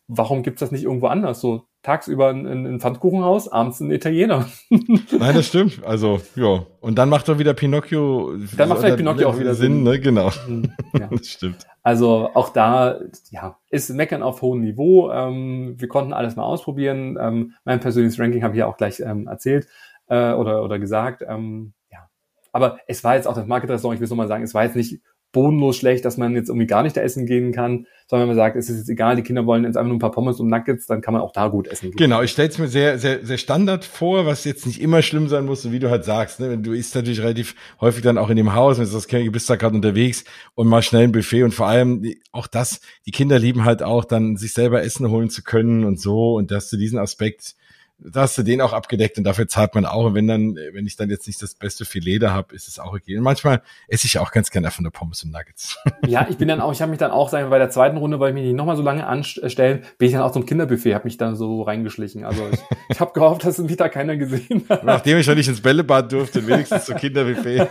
Speaker 2: warum gibt's das nicht irgendwo anders? So tagsüber ein, ein Pfannkuchenhaus, abends ein Italiener. <laughs>
Speaker 1: Nein, das stimmt. Also, ja. Und dann macht doch wieder Pinocchio.
Speaker 2: Dann macht vielleicht Pinocchio auch wieder Sinn, Sinn,
Speaker 1: ne? Genau.
Speaker 2: Mhm, <laughs> ja. Das stimmt. Also auch da, ja, ist Meckern auf hohem Niveau. Ähm, wir konnten alles mal ausprobieren. Ähm, mein persönliches Ranking habe ich ja auch gleich ähm, erzählt äh, oder, oder gesagt. Ähm, ja. Aber es war jetzt auch das Market-Restaurant, ich will so mal sagen, es war jetzt nicht bodenlos schlecht, dass man jetzt irgendwie gar nicht da essen gehen kann, sondern wenn man sagt, es ist jetzt egal, die Kinder wollen jetzt einfach nur ein paar Pommes und Nuggets, dann kann man auch da gut essen gehen.
Speaker 1: Genau, ich stelle es mir sehr, sehr, sehr Standard vor, was jetzt nicht immer schlimm sein muss, wie du halt sagst. Ne? Du isst natürlich relativ häufig dann auch in dem Haus, wenn du das du bist da gerade unterwegs und mal schnell ein Buffet und vor allem auch das, die Kinder lieben halt auch dann, sich selber Essen holen zu können und so und dass du diesen Aspekt da hast du den auch abgedeckt und dafür zahlt man auch. Und wenn dann, wenn ich dann jetzt nicht das beste Filet da habe, ist es auch okay. Und manchmal esse ich auch ganz gerne einfach nur Pommes und Nuggets. <laughs>
Speaker 2: Ja, ich bin dann auch, ich habe mich dann auch, sagen wir, bei der zweiten Runde, weil ich mich nicht nochmal so lange anstellen, bin ich dann auch zum Kinderbuffet, habe mich dann so reingeschlichen. Also ich, <laughs> ich habe gehofft, dass mich da keiner gesehen hat.
Speaker 1: Nachdem ich schon nicht ins Bällebad durfte, wenigstens zum Kinderbuffet.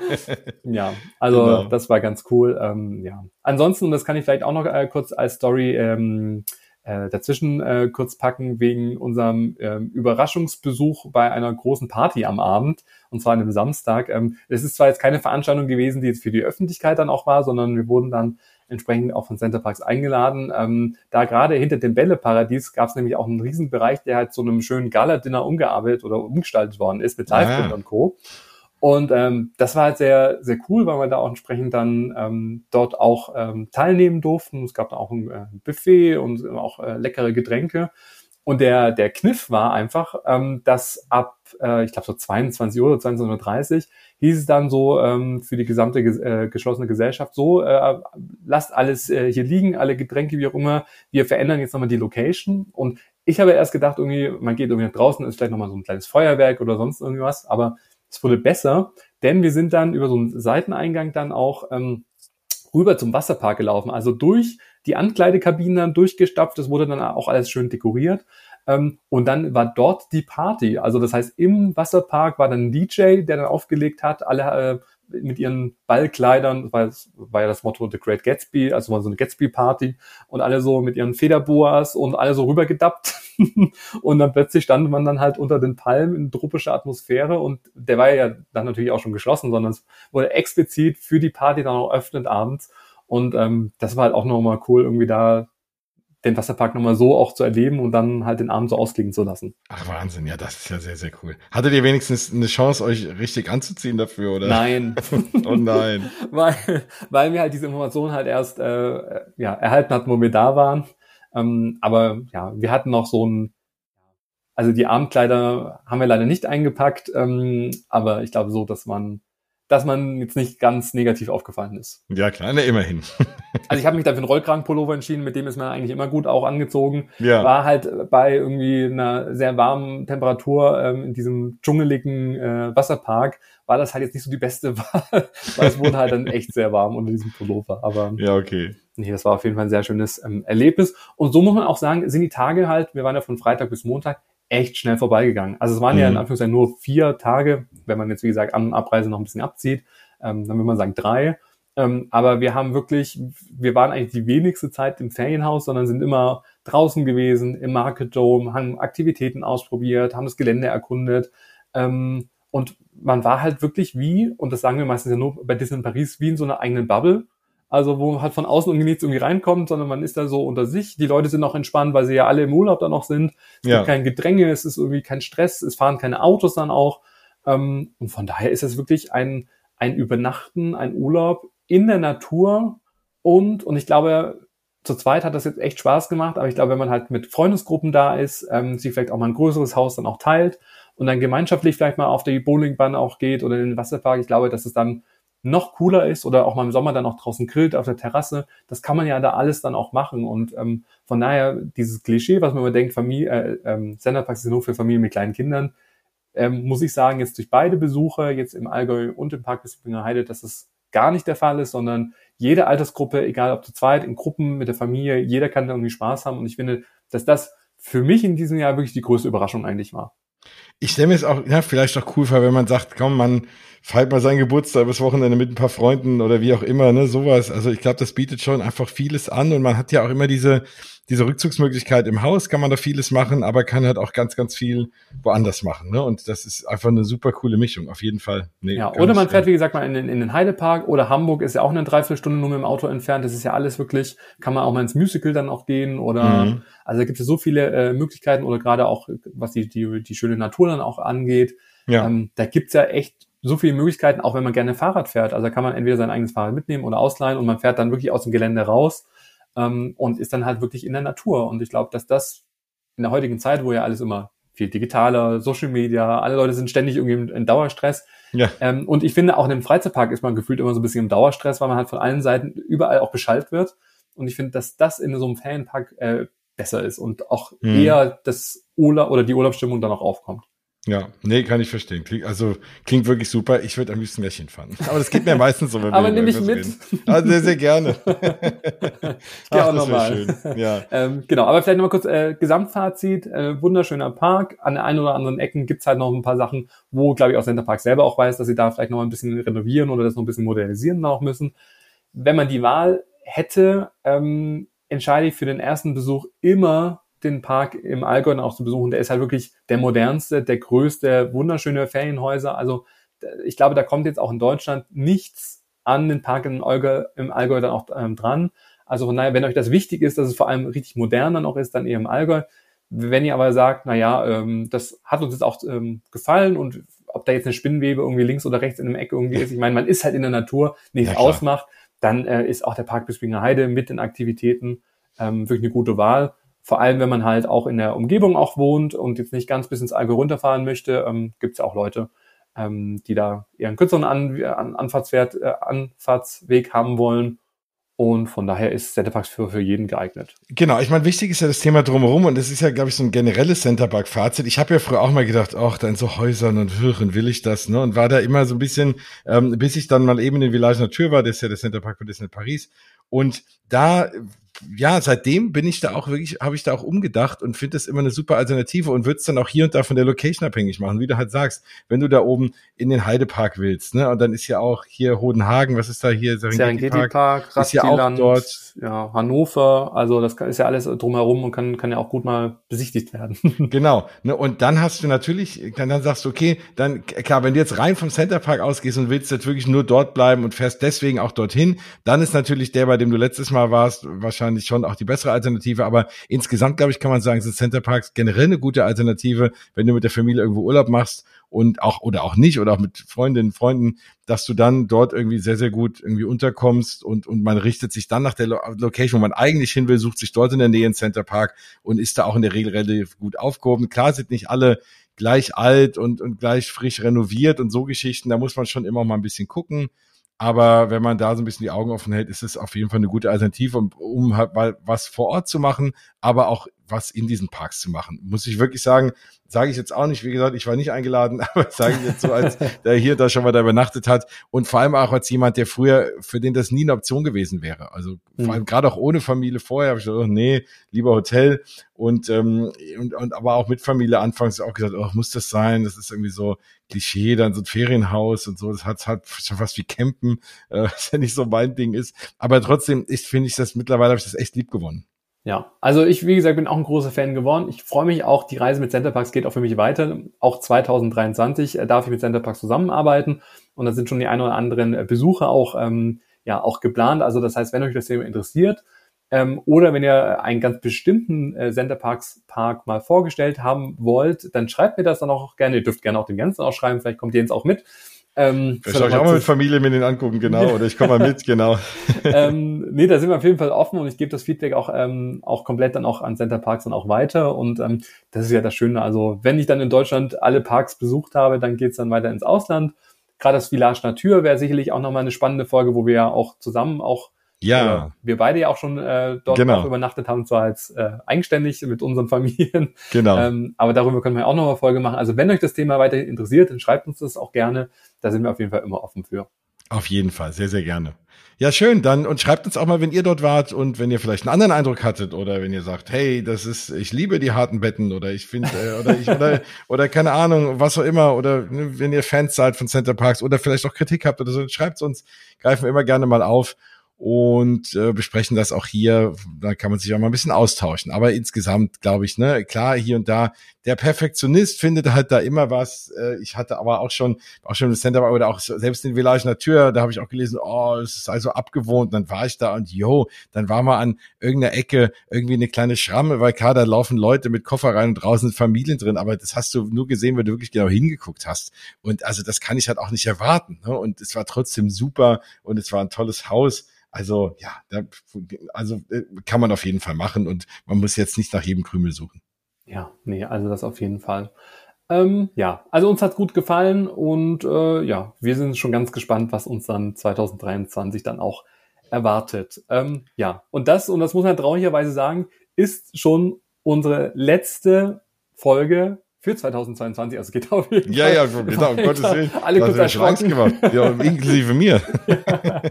Speaker 1: <laughs>
Speaker 2: ja, also genau. das war ganz cool. Ähm, ja. Ansonsten, das kann ich vielleicht auch noch äh, kurz als Story ähm, äh, dazwischen äh, kurz packen wegen unserem äh, Überraschungsbesuch bei einer großen Party am Abend und zwar an einem Samstag. Ähm, es ist zwar jetzt keine Veranstaltung gewesen, die jetzt für die Öffentlichkeit dann auch war, sondern wir wurden dann entsprechend auch von Center Parks eingeladen. Ähm, da gerade hinter dem Bälleparadies gab es nämlich auch einen Riesenbereich, der halt zu einem schönen Gala-Dinner umgearbeitet oder umgestaltet worden ist mit Live-Bild ah. und Co. Und ähm, das war halt sehr, sehr cool, weil wir da auch entsprechend dann ähm, dort auch ähm, teilnehmen durften. Es gab da auch ein äh, Buffet und auch äh, leckere Getränke. Und der, der Kniff war einfach, ähm, dass ab, äh, ich glaube so 22 Uhr oder 22.30 Uhr hieß es dann so ähm, für die gesamte äh, geschlossene Gesellschaft so, äh, lasst alles äh, hier liegen, alle Getränke, wie auch immer, wir verändern jetzt nochmal die Location. Und ich habe erst gedacht, irgendwie, man geht irgendwie nach draußen, ist vielleicht nochmal so ein kleines Feuerwerk oder sonst irgendwas, aber es wurde besser, denn wir sind dann über so einen Seiteneingang dann auch ähm, rüber zum Wasserpark gelaufen, also durch die Ankleidekabinen dann durchgestapft, das wurde dann auch alles schön dekoriert. Ähm, und dann war dort die Party. Also das heißt, im Wasserpark war dann ein DJ, der dann aufgelegt hat, alle äh, mit ihren Ballkleidern, es war ja das Motto The Great Gatsby, also war so eine Gatsby-Party und alle so mit ihren Federboas und alle so rübergedappt. <laughs> und dann plötzlich stand man dann halt unter den Palmen in tropischer Atmosphäre und der war ja dann natürlich auch schon geschlossen, sondern es wurde explizit für die Party dann auch öffnet abends. Und ähm, das war halt auch nochmal cool, irgendwie da den Wasserpark nochmal so auch zu erleben und dann halt den Abend so ausklingen zu lassen.
Speaker 1: Ach Wahnsinn, ja, das ist ja sehr, sehr cool. Hattet ihr wenigstens eine Chance, euch richtig anzuziehen dafür, oder?
Speaker 2: Nein. <laughs>
Speaker 1: oh nein. <laughs>
Speaker 2: weil, weil wir halt diese Informationen halt erst äh, ja, erhalten hatten, wo wir da waren. Ähm, aber ja, wir hatten noch so ein, also die Abendkleider haben wir leider nicht eingepackt, ähm, aber ich glaube so, dass man dass man jetzt nicht ganz negativ aufgefallen ist.
Speaker 1: Ja, klar, ne, immerhin. <laughs>
Speaker 2: also ich habe mich dann für einen Rollkragenpullover entschieden, mit dem ist man eigentlich immer gut auch angezogen. Ja. War halt bei irgendwie einer sehr warmen Temperatur ähm, in diesem dschungeligen äh, Wasserpark, war das halt jetzt nicht so die beste <laughs> Wahl, weil es wurde halt dann echt sehr warm unter diesem Pullover. Aber
Speaker 1: ja, okay.
Speaker 2: Nee, das war auf jeden Fall ein sehr schönes ähm, Erlebnis. Und so muss man auch sagen, sind die Tage halt, wir waren ja von Freitag bis Montag, echt schnell vorbeigegangen. Also es waren mhm. ja in mhm. Anführungszeichen nur vier Tage, wenn man jetzt, wie gesagt, an Abreise noch ein bisschen abzieht, ähm, dann würde man sagen drei. Ähm, aber wir haben wirklich, wir waren eigentlich die wenigste Zeit im Ferienhaus, sondern sind immer draußen gewesen, im Market Dome, haben Aktivitäten ausprobiert, haben das Gelände erkundet. Ähm, und man war halt wirklich wie, und das sagen wir meistens ja nur bei Disney in Paris, wie in so einer eigenen Bubble. Also wo halt von außen irgendwie nichts irgendwie reinkommt, sondern man ist da so unter sich. Die Leute sind auch entspannt, weil sie ja alle im Urlaub da noch sind. Es ja. gibt kein Gedränge, es ist irgendwie kein Stress, es fahren keine Autos dann auch. Ähm, und von daher ist es wirklich ein, ein Übernachten, ein Urlaub in der Natur. Und, und ich glaube, zu zweit hat das jetzt echt Spaß gemacht, aber ich glaube, wenn man halt mit Freundesgruppen da ist, ähm, sich vielleicht auch mal ein größeres Haus dann auch teilt und dann gemeinschaftlich vielleicht mal auf die Bowlingbahn auch geht oder in den Wasserpark, ich glaube, dass es dann noch cooler ist oder auch mal im Sommer dann auch draußen grillt auf der Terrasse, das kann man ja da alles dann auch machen. Und ähm, von daher dieses Klischee, was man immer denkt, Familie, äh, ähm, Senderparks sind nur für Familien mit kleinen Kindern, ähm, muss ich sagen, jetzt durch beide Besuche, jetzt im Allgäu und im Park Bispinger Heide, dass es gar nicht der Fall ist, sondern jede Altersgruppe, egal ob zu zweit, in Gruppen, mit der Familie, jeder kann da irgendwie Spaß haben. Und ich finde, dass das für mich in diesem Jahr wirklich die größte Überraschung eigentlich war.
Speaker 1: Ich stelle mir es auch, ja, vielleicht auch cool vor, wenn man sagt, komm, man feiert mal seinen Geburtstag bis Wochenende mit ein paar Freunden oder wie auch immer, ne, sowas. Also ich glaube, das bietet schon einfach vieles an und man hat ja auch immer diese, diese Rückzugsmöglichkeit im Haus, kann man da vieles machen, aber kann halt auch ganz, ganz viel woanders machen, ne? Und das ist einfach eine super coole Mischung, auf jeden Fall.
Speaker 2: Nee, ja, oder man fährt, wie gesagt, mal in den, in den Heidepark oder Hamburg ist ja auch eine Dreiviertelstunde nur mit dem Auto entfernt. Das ist ja alles wirklich, kann man auch mal ins Musical dann auch gehen oder, mhm. also da gibt es so viele äh, Möglichkeiten oder gerade auch, was die, die, die schöne Natur dann auch angeht. Ja. Ähm, da gibt's ja echt so viele Möglichkeiten, auch wenn man gerne Fahrrad fährt. Also da kann man entweder sein eigenes Fahrrad mitnehmen oder ausleihen und man fährt dann wirklich aus dem Gelände raus ähm, und ist dann halt wirklich in der Natur. Und ich glaube, dass das in der heutigen Zeit, wo ja alles immer viel digitaler, Social Media, alle Leute sind ständig irgendwie in, Dauerstress. Ja. Ähm, und ich finde, auch in einem Freizeitpark ist man gefühlt immer so ein bisschen im Dauerstress, weil man halt von allen Seiten überall auch beschallt wird. Und ich finde, dass das in so einem Ferienpark äh, besser ist und auch mhm. eher das Urlaub oder die Urlaubsstimmung dann auch aufkommt.
Speaker 1: Ja, nee, kann ich verstehen. Klingt, also klingt wirklich super. Ich würde am liebsten gleich hinfahren. Aber das geht mir <laughs> meistens so,
Speaker 2: wenn Aber nehme ich mit.
Speaker 1: Also sehr, sehr gerne. <laughs>
Speaker 2: ja, auch nochmal. Schön. Ja. ähm, genau, aber vielleicht nochmal kurz äh, Gesamtfazit. Äh, wunderschöner Park. An der einen oder anderen Ecken gibt's halt noch ein paar Sachen, wo, glaube ich, auch Center Park selber auch weiß, dass sie da vielleicht noch ein bisschen renovieren oder das noch ein bisschen modernisieren auch müssen. Wenn man die Wahl hätte, ähm, entscheide ich für den ersten Besuch immer den Park im Allgäu auch zu besuchen. Der ist halt wirklich der modernste, der größte, wunderschöne Ferienhäuser. Also ich glaube, da kommt jetzt auch in Deutschland nichts an den Park in Allgäu, im Allgäu dann auch ähm, dran. Also von daher, wenn euch das wichtig ist, dass es vor allem richtig modern dann auch ist, dann eher im Allgäu. Wenn ihr aber sagt, na ja, ähm, das hat uns jetzt auch ähm, gefallen und ob da jetzt eine Spinnenwebe irgendwie links oder rechts in einem Eck irgendwie ist, ich meine, man ist halt in der Natur, nichts ja, ausmacht, dann äh, ist auch der Park Bispinger Heide mit den Aktivitäten ähm, wirklich eine gute Wahl. Vor allem, wenn man halt auch in der Umgebung auch wohnt und jetzt nicht ganz bis ins Allgäu runterfahren möchte, ähm, gibt es ja auch Leute, ähm, die da einen kürzeren An An Anfahrtswert, äh, Anfahrtsweg haben wollen und von daher ist Centerparks für, für jeden geeignet.
Speaker 1: Genau, ich meine, wichtig ist ja das Thema drumherum und das ist ja, glaube ich, so ein generelles Centerpark-Fazit. Ich habe ja früher auch mal gedacht, ach, da in so Häusern und Hören will ich das, ne? Und war da immer so ein bisschen, ähm, bis ich dann mal eben in den Village Nature war, das ist ja der Centerpark für Disney Paris. Und da ja, seitdem bin ich da auch wirklich, habe ich da auch umgedacht und finde das immer eine super Alternative und würde es dann auch hier und da von der Location abhängig machen, wie du halt sagst, wenn du da oben in den Heidepark willst, ne? Und dann ist ja auch hier Hodenhagen, was ist da hier?
Speaker 2: Serengeti, Serengeti Park,
Speaker 1: ist ja auch dort.
Speaker 2: Ja, Hannover, also das ist ja alles drumherum und kann, kann ja auch gut mal besichtigt werden. <laughs>
Speaker 1: genau, ne? Und dann hast du natürlich, dann, dann sagst du, okay, dann, klar, wenn du jetzt rein vom Centerpark ausgehst und willst jetzt wirklich nur dort bleiben und fährst deswegen auch dorthin, dann ist natürlich der, bei dem du letztes Mal warst, wahrscheinlich wahrscheinlich schon auch die bessere Alternative. Aber insgesamt, glaube ich, kann man sagen, sind Centerparks generell eine gute Alternative, wenn du mit der Familie irgendwo Urlaub machst und auch oder auch nicht oder auch mit Freundinnen, Freunden, dass du dann dort irgendwie sehr, sehr gut irgendwie unterkommst und, und man richtet sich dann nach der Location, wo man eigentlich hin will, sucht sich dort in der Nähe einen Centerpark und ist da auch in der Regel relativ gut aufgehoben. Klar sind nicht alle gleich alt und, und gleich frisch renoviert und so Geschichten. Da muss man schon immer mal ein bisschen gucken. Aber wenn man da so ein bisschen die Augen offen hält, ist es auf jeden Fall eine gute Alternative, um, um halt mal was vor Ort zu machen, aber auch was in diesen Parks zu machen. Muss ich wirklich sagen, sage ich jetzt auch nicht. Wie gesagt, ich war nicht eingeladen, <laughs> aber sage ich jetzt so, als der hier da schon mal da übernachtet hat. Und vor allem auch als jemand, der früher, für den das nie eine Option gewesen wäre. Also vor allem mhm. gerade auch ohne Familie vorher habe ich gesagt, oh, nee, lieber Hotel. Und, ähm, und, und aber auch mit Familie anfangs auch gesagt, oh, muss das sein? Das ist irgendwie so Klischee, dann so ein Ferienhaus und so. Das hat halt schon fast wie Campen, äh, <laughs> was ja nicht so mein Ding ist. Aber trotzdem, ich finde ich das mittlerweile habe ich das echt lieb gewonnen.
Speaker 2: Ja, also ich, wie gesagt, bin auch ein großer Fan geworden. Ich freue mich auch, die Reise mit Centerparks geht auch für mich weiter. Auch 2023 äh, darf ich mit Centerparks zusammenarbeiten und da sind schon die ein oder anderen äh, Besuche auch, ähm, ja, auch geplant. Also das heißt, wenn euch das Thema interessiert ähm, oder wenn ihr einen ganz bestimmten äh, Centerparks Park mal vorgestellt haben wollt, dann schreibt mir das dann auch gerne. Ihr dürft gerne auch den ganzen auch schreiben, vielleicht kommt ihr jetzt auch mit.
Speaker 1: Ähm, Vielleicht soll ich auch mal mit Familie mir den angucken, genau, oder ich komme mal mit, <laughs> genau.
Speaker 2: ähm, nee, da sind wir auf jeden Fall offen und ich gebe das Feedback auch, ähm, auch komplett dann auch an Center Parks dann auch weiter und ähm, das ist ja das Schöne. Also wenn ich dann in Deutschland alle Parks besucht habe, dann geht's dann weiter ins Ausland. Gerade das Village Natur wäre sicherlich auch nochmal eine spannende Folge, wo wir ja auch zusammen auch
Speaker 1: ja.
Speaker 2: Äh, wir beide ja auch schon äh, dort genau. übernachtet haben, zwar als äh, eigenständig mit unseren Familien. <laughs>
Speaker 1: Genau.
Speaker 2: Ähm, aber darüber können wir auch noch mal Folge machen. Also wenn euch das Thema weiterhin interessiert, dann schreibt uns das auch gerne. Da sind wir auf jeden Fall immer offen für.
Speaker 1: Auf jeden Fall, sehr, sehr gerne. Ja, schön. Dann und schreibt uns auch mal, wenn ihr dort wart und wenn ihr vielleicht einen anderen Eindruck hattet oder wenn ihr sagt, hey, das ist, ich liebe die harten Betten oder ich finde äh, oder ich oder <laughs> oder keine Ahnung, was auch immer oder ne, wenn ihr Fans seid von Center Parks oder vielleicht auch Kritik habt oder so, schreibt uns, greifen wir immer gerne mal auf und äh, besprechen das auch hier. Da kann man sich auch mal ein bisschen austauschen. Aber insgesamt glaube ich, ne, klar, hier und da, der Perfektionist findet halt da immer was. Äh, ich hatte aber auch schon, auch schon im Center oder auch selbst in Village Natur, da habe ich auch gelesen, oh, es ist also abgewohnt. Dann war ich da und yo, dann war mal an irgendeiner Ecke irgendwie eine kleine Schramme, weil klar, da laufen Leute mit Koffer rein und draußen sind Familien drin. Aber das hast du nur gesehen, wenn du wirklich genau hingeguckt hast. Und also das kann ich halt auch nicht erwarten. Ne? Und es war trotzdem super und es war ein tolles Haus. Also ja, da, also äh, kann man auf jeden Fall machen und man muss jetzt nicht nach jedem Krümel suchen.
Speaker 2: Ja, nee, also das auf jeden Fall. Ähm, ja, also uns hat gut gefallen und äh, ja, wir sind schon ganz gespannt, was uns dann 2023 dann auch erwartet. Ähm, ja, und das, und das muss man traurigerweise sagen, ist schon unsere letzte Folge für 2022, also geht auf jeden
Speaker 1: ja, Fall. Ja, ja, genau, um Gottes Willen.
Speaker 2: Alle kurz erschrocken.
Speaker 1: gemacht. Ja, <laughs> inklusive mir.
Speaker 2: Ja.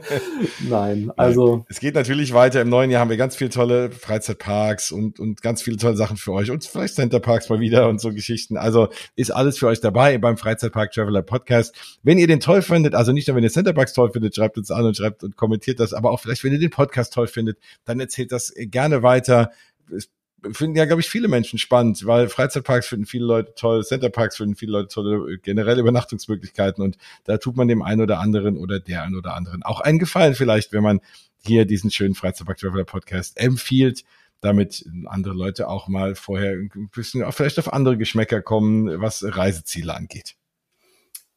Speaker 2: <laughs> Nein, also.
Speaker 1: Es geht natürlich weiter. Im neuen Jahr haben wir ganz viele tolle Freizeitparks und, und ganz viele tolle Sachen für euch und vielleicht Centerparks mal wieder und so Geschichten. Also ist alles für euch dabei beim Freizeitpark Traveler Podcast. Wenn ihr den toll findet, also nicht nur wenn ihr Centerparks toll findet, schreibt uns an und schreibt und kommentiert das, aber auch vielleicht wenn ihr den Podcast toll findet, dann erzählt das gerne weiter. Es finden ja, glaube ich, viele Menschen spannend, weil Freizeitparks finden viele Leute toll, Centerparks finden viele Leute tolle, generell Übernachtungsmöglichkeiten und da tut man dem einen oder anderen oder der einen oder anderen auch einen Gefallen vielleicht, wenn man hier diesen schönen Freizeitpark Traveler Podcast empfiehlt damit andere Leute auch mal vorher ein bisschen vielleicht auf andere Geschmäcker kommen, was Reiseziele angeht.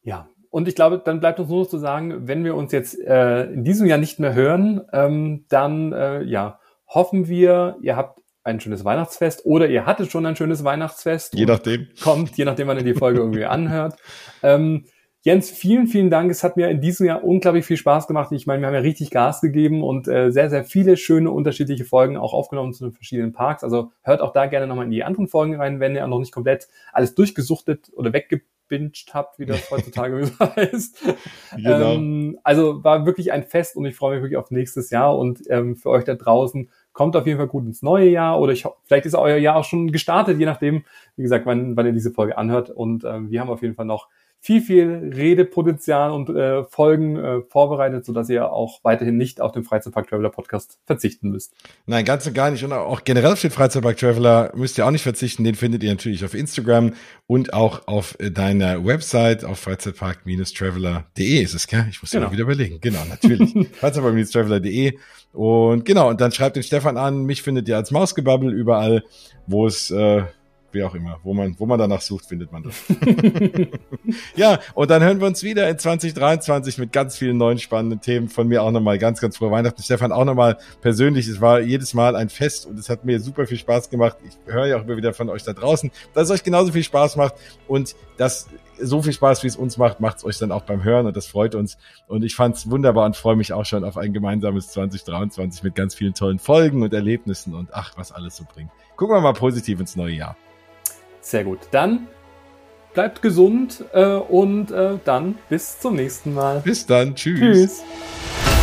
Speaker 2: Ja, und ich glaube, dann bleibt uns nur noch zu sagen, wenn wir uns jetzt äh, in diesem Jahr nicht mehr hören, ähm, dann äh, ja, hoffen wir, ihr habt ein schönes Weihnachtsfest oder ihr hattet schon ein schönes Weihnachtsfest.
Speaker 1: Je nachdem.
Speaker 2: Kommt, je nachdem, wann ihr die Folge irgendwie <laughs> anhört. Ähm, Jens, vielen, vielen Dank. Es hat mir in diesem Jahr unglaublich viel Spaß gemacht. Ich meine, wir haben ja richtig Gas gegeben und äh, sehr, sehr viele schöne unterschiedliche Folgen auch aufgenommen zu den verschiedenen Parks. Also hört auch da gerne nochmal in die anderen Folgen rein, wenn ihr noch nicht komplett alles durchgesuchtet oder weggebinged habt, wie das heutzutage <laughs> <laughs> heißt. Genau. Ähm, also war wirklich ein Fest und ich freue mich wirklich auf nächstes Jahr und ähm, für euch da draußen kommt auf jeden Fall gut ins neue Jahr oder ich, vielleicht ist euer Jahr auch schon gestartet, je nachdem, wie gesagt, wann, wann ihr diese Folge anhört. Und ähm, wir haben auf jeden Fall noch viel, viel Redepotenzial und äh, Folgen äh, vorbereitet, sodass ihr auch weiterhin nicht auf den Freizeitpark Traveler Podcast verzichten müsst.
Speaker 1: Nein, ganz und gar nicht. Und auch generell auf den Freizeitpark Traveler müsst ihr auch nicht verzichten. Den findet ihr natürlich auf Instagram und auch auf äh, deiner Website auf freizeitpark-traveler.de ist es, gell? Ich muss genau. ja wieder überlegen. Genau, natürlich. <laughs> freizeitpark-traveler.de und genau, und dann schreibt den Stefan an. Mich findet ihr als Mausgebabbel überall, wo es äh, wie auch immer, wo man, wo man danach sucht, findet man das. <laughs> ja, und dann hören wir uns wieder in 2023 mit ganz vielen neuen spannenden Themen. Von mir auch nochmal ganz, ganz frohe Weihnachten. Stefan, auch nochmal persönlich. Es war jedes Mal ein Fest und es hat mir super viel Spaß gemacht. Ich höre ja auch immer wieder von euch da draußen, dass es euch genauso viel Spaß macht und das so viel Spaß, wie es uns macht, macht es euch dann auch beim Hören und das freut uns. Und ich fand es wunderbar und freue mich auch schon auf ein gemeinsames 2023 mit ganz vielen tollen Folgen und Erlebnissen und ach, was alles so bringt. Gucken wir mal positiv ins neue Jahr.
Speaker 2: Sehr gut. Dann bleibt gesund äh, und äh, dann bis zum nächsten Mal.
Speaker 1: Bis dann. Tschüss. Tschüss.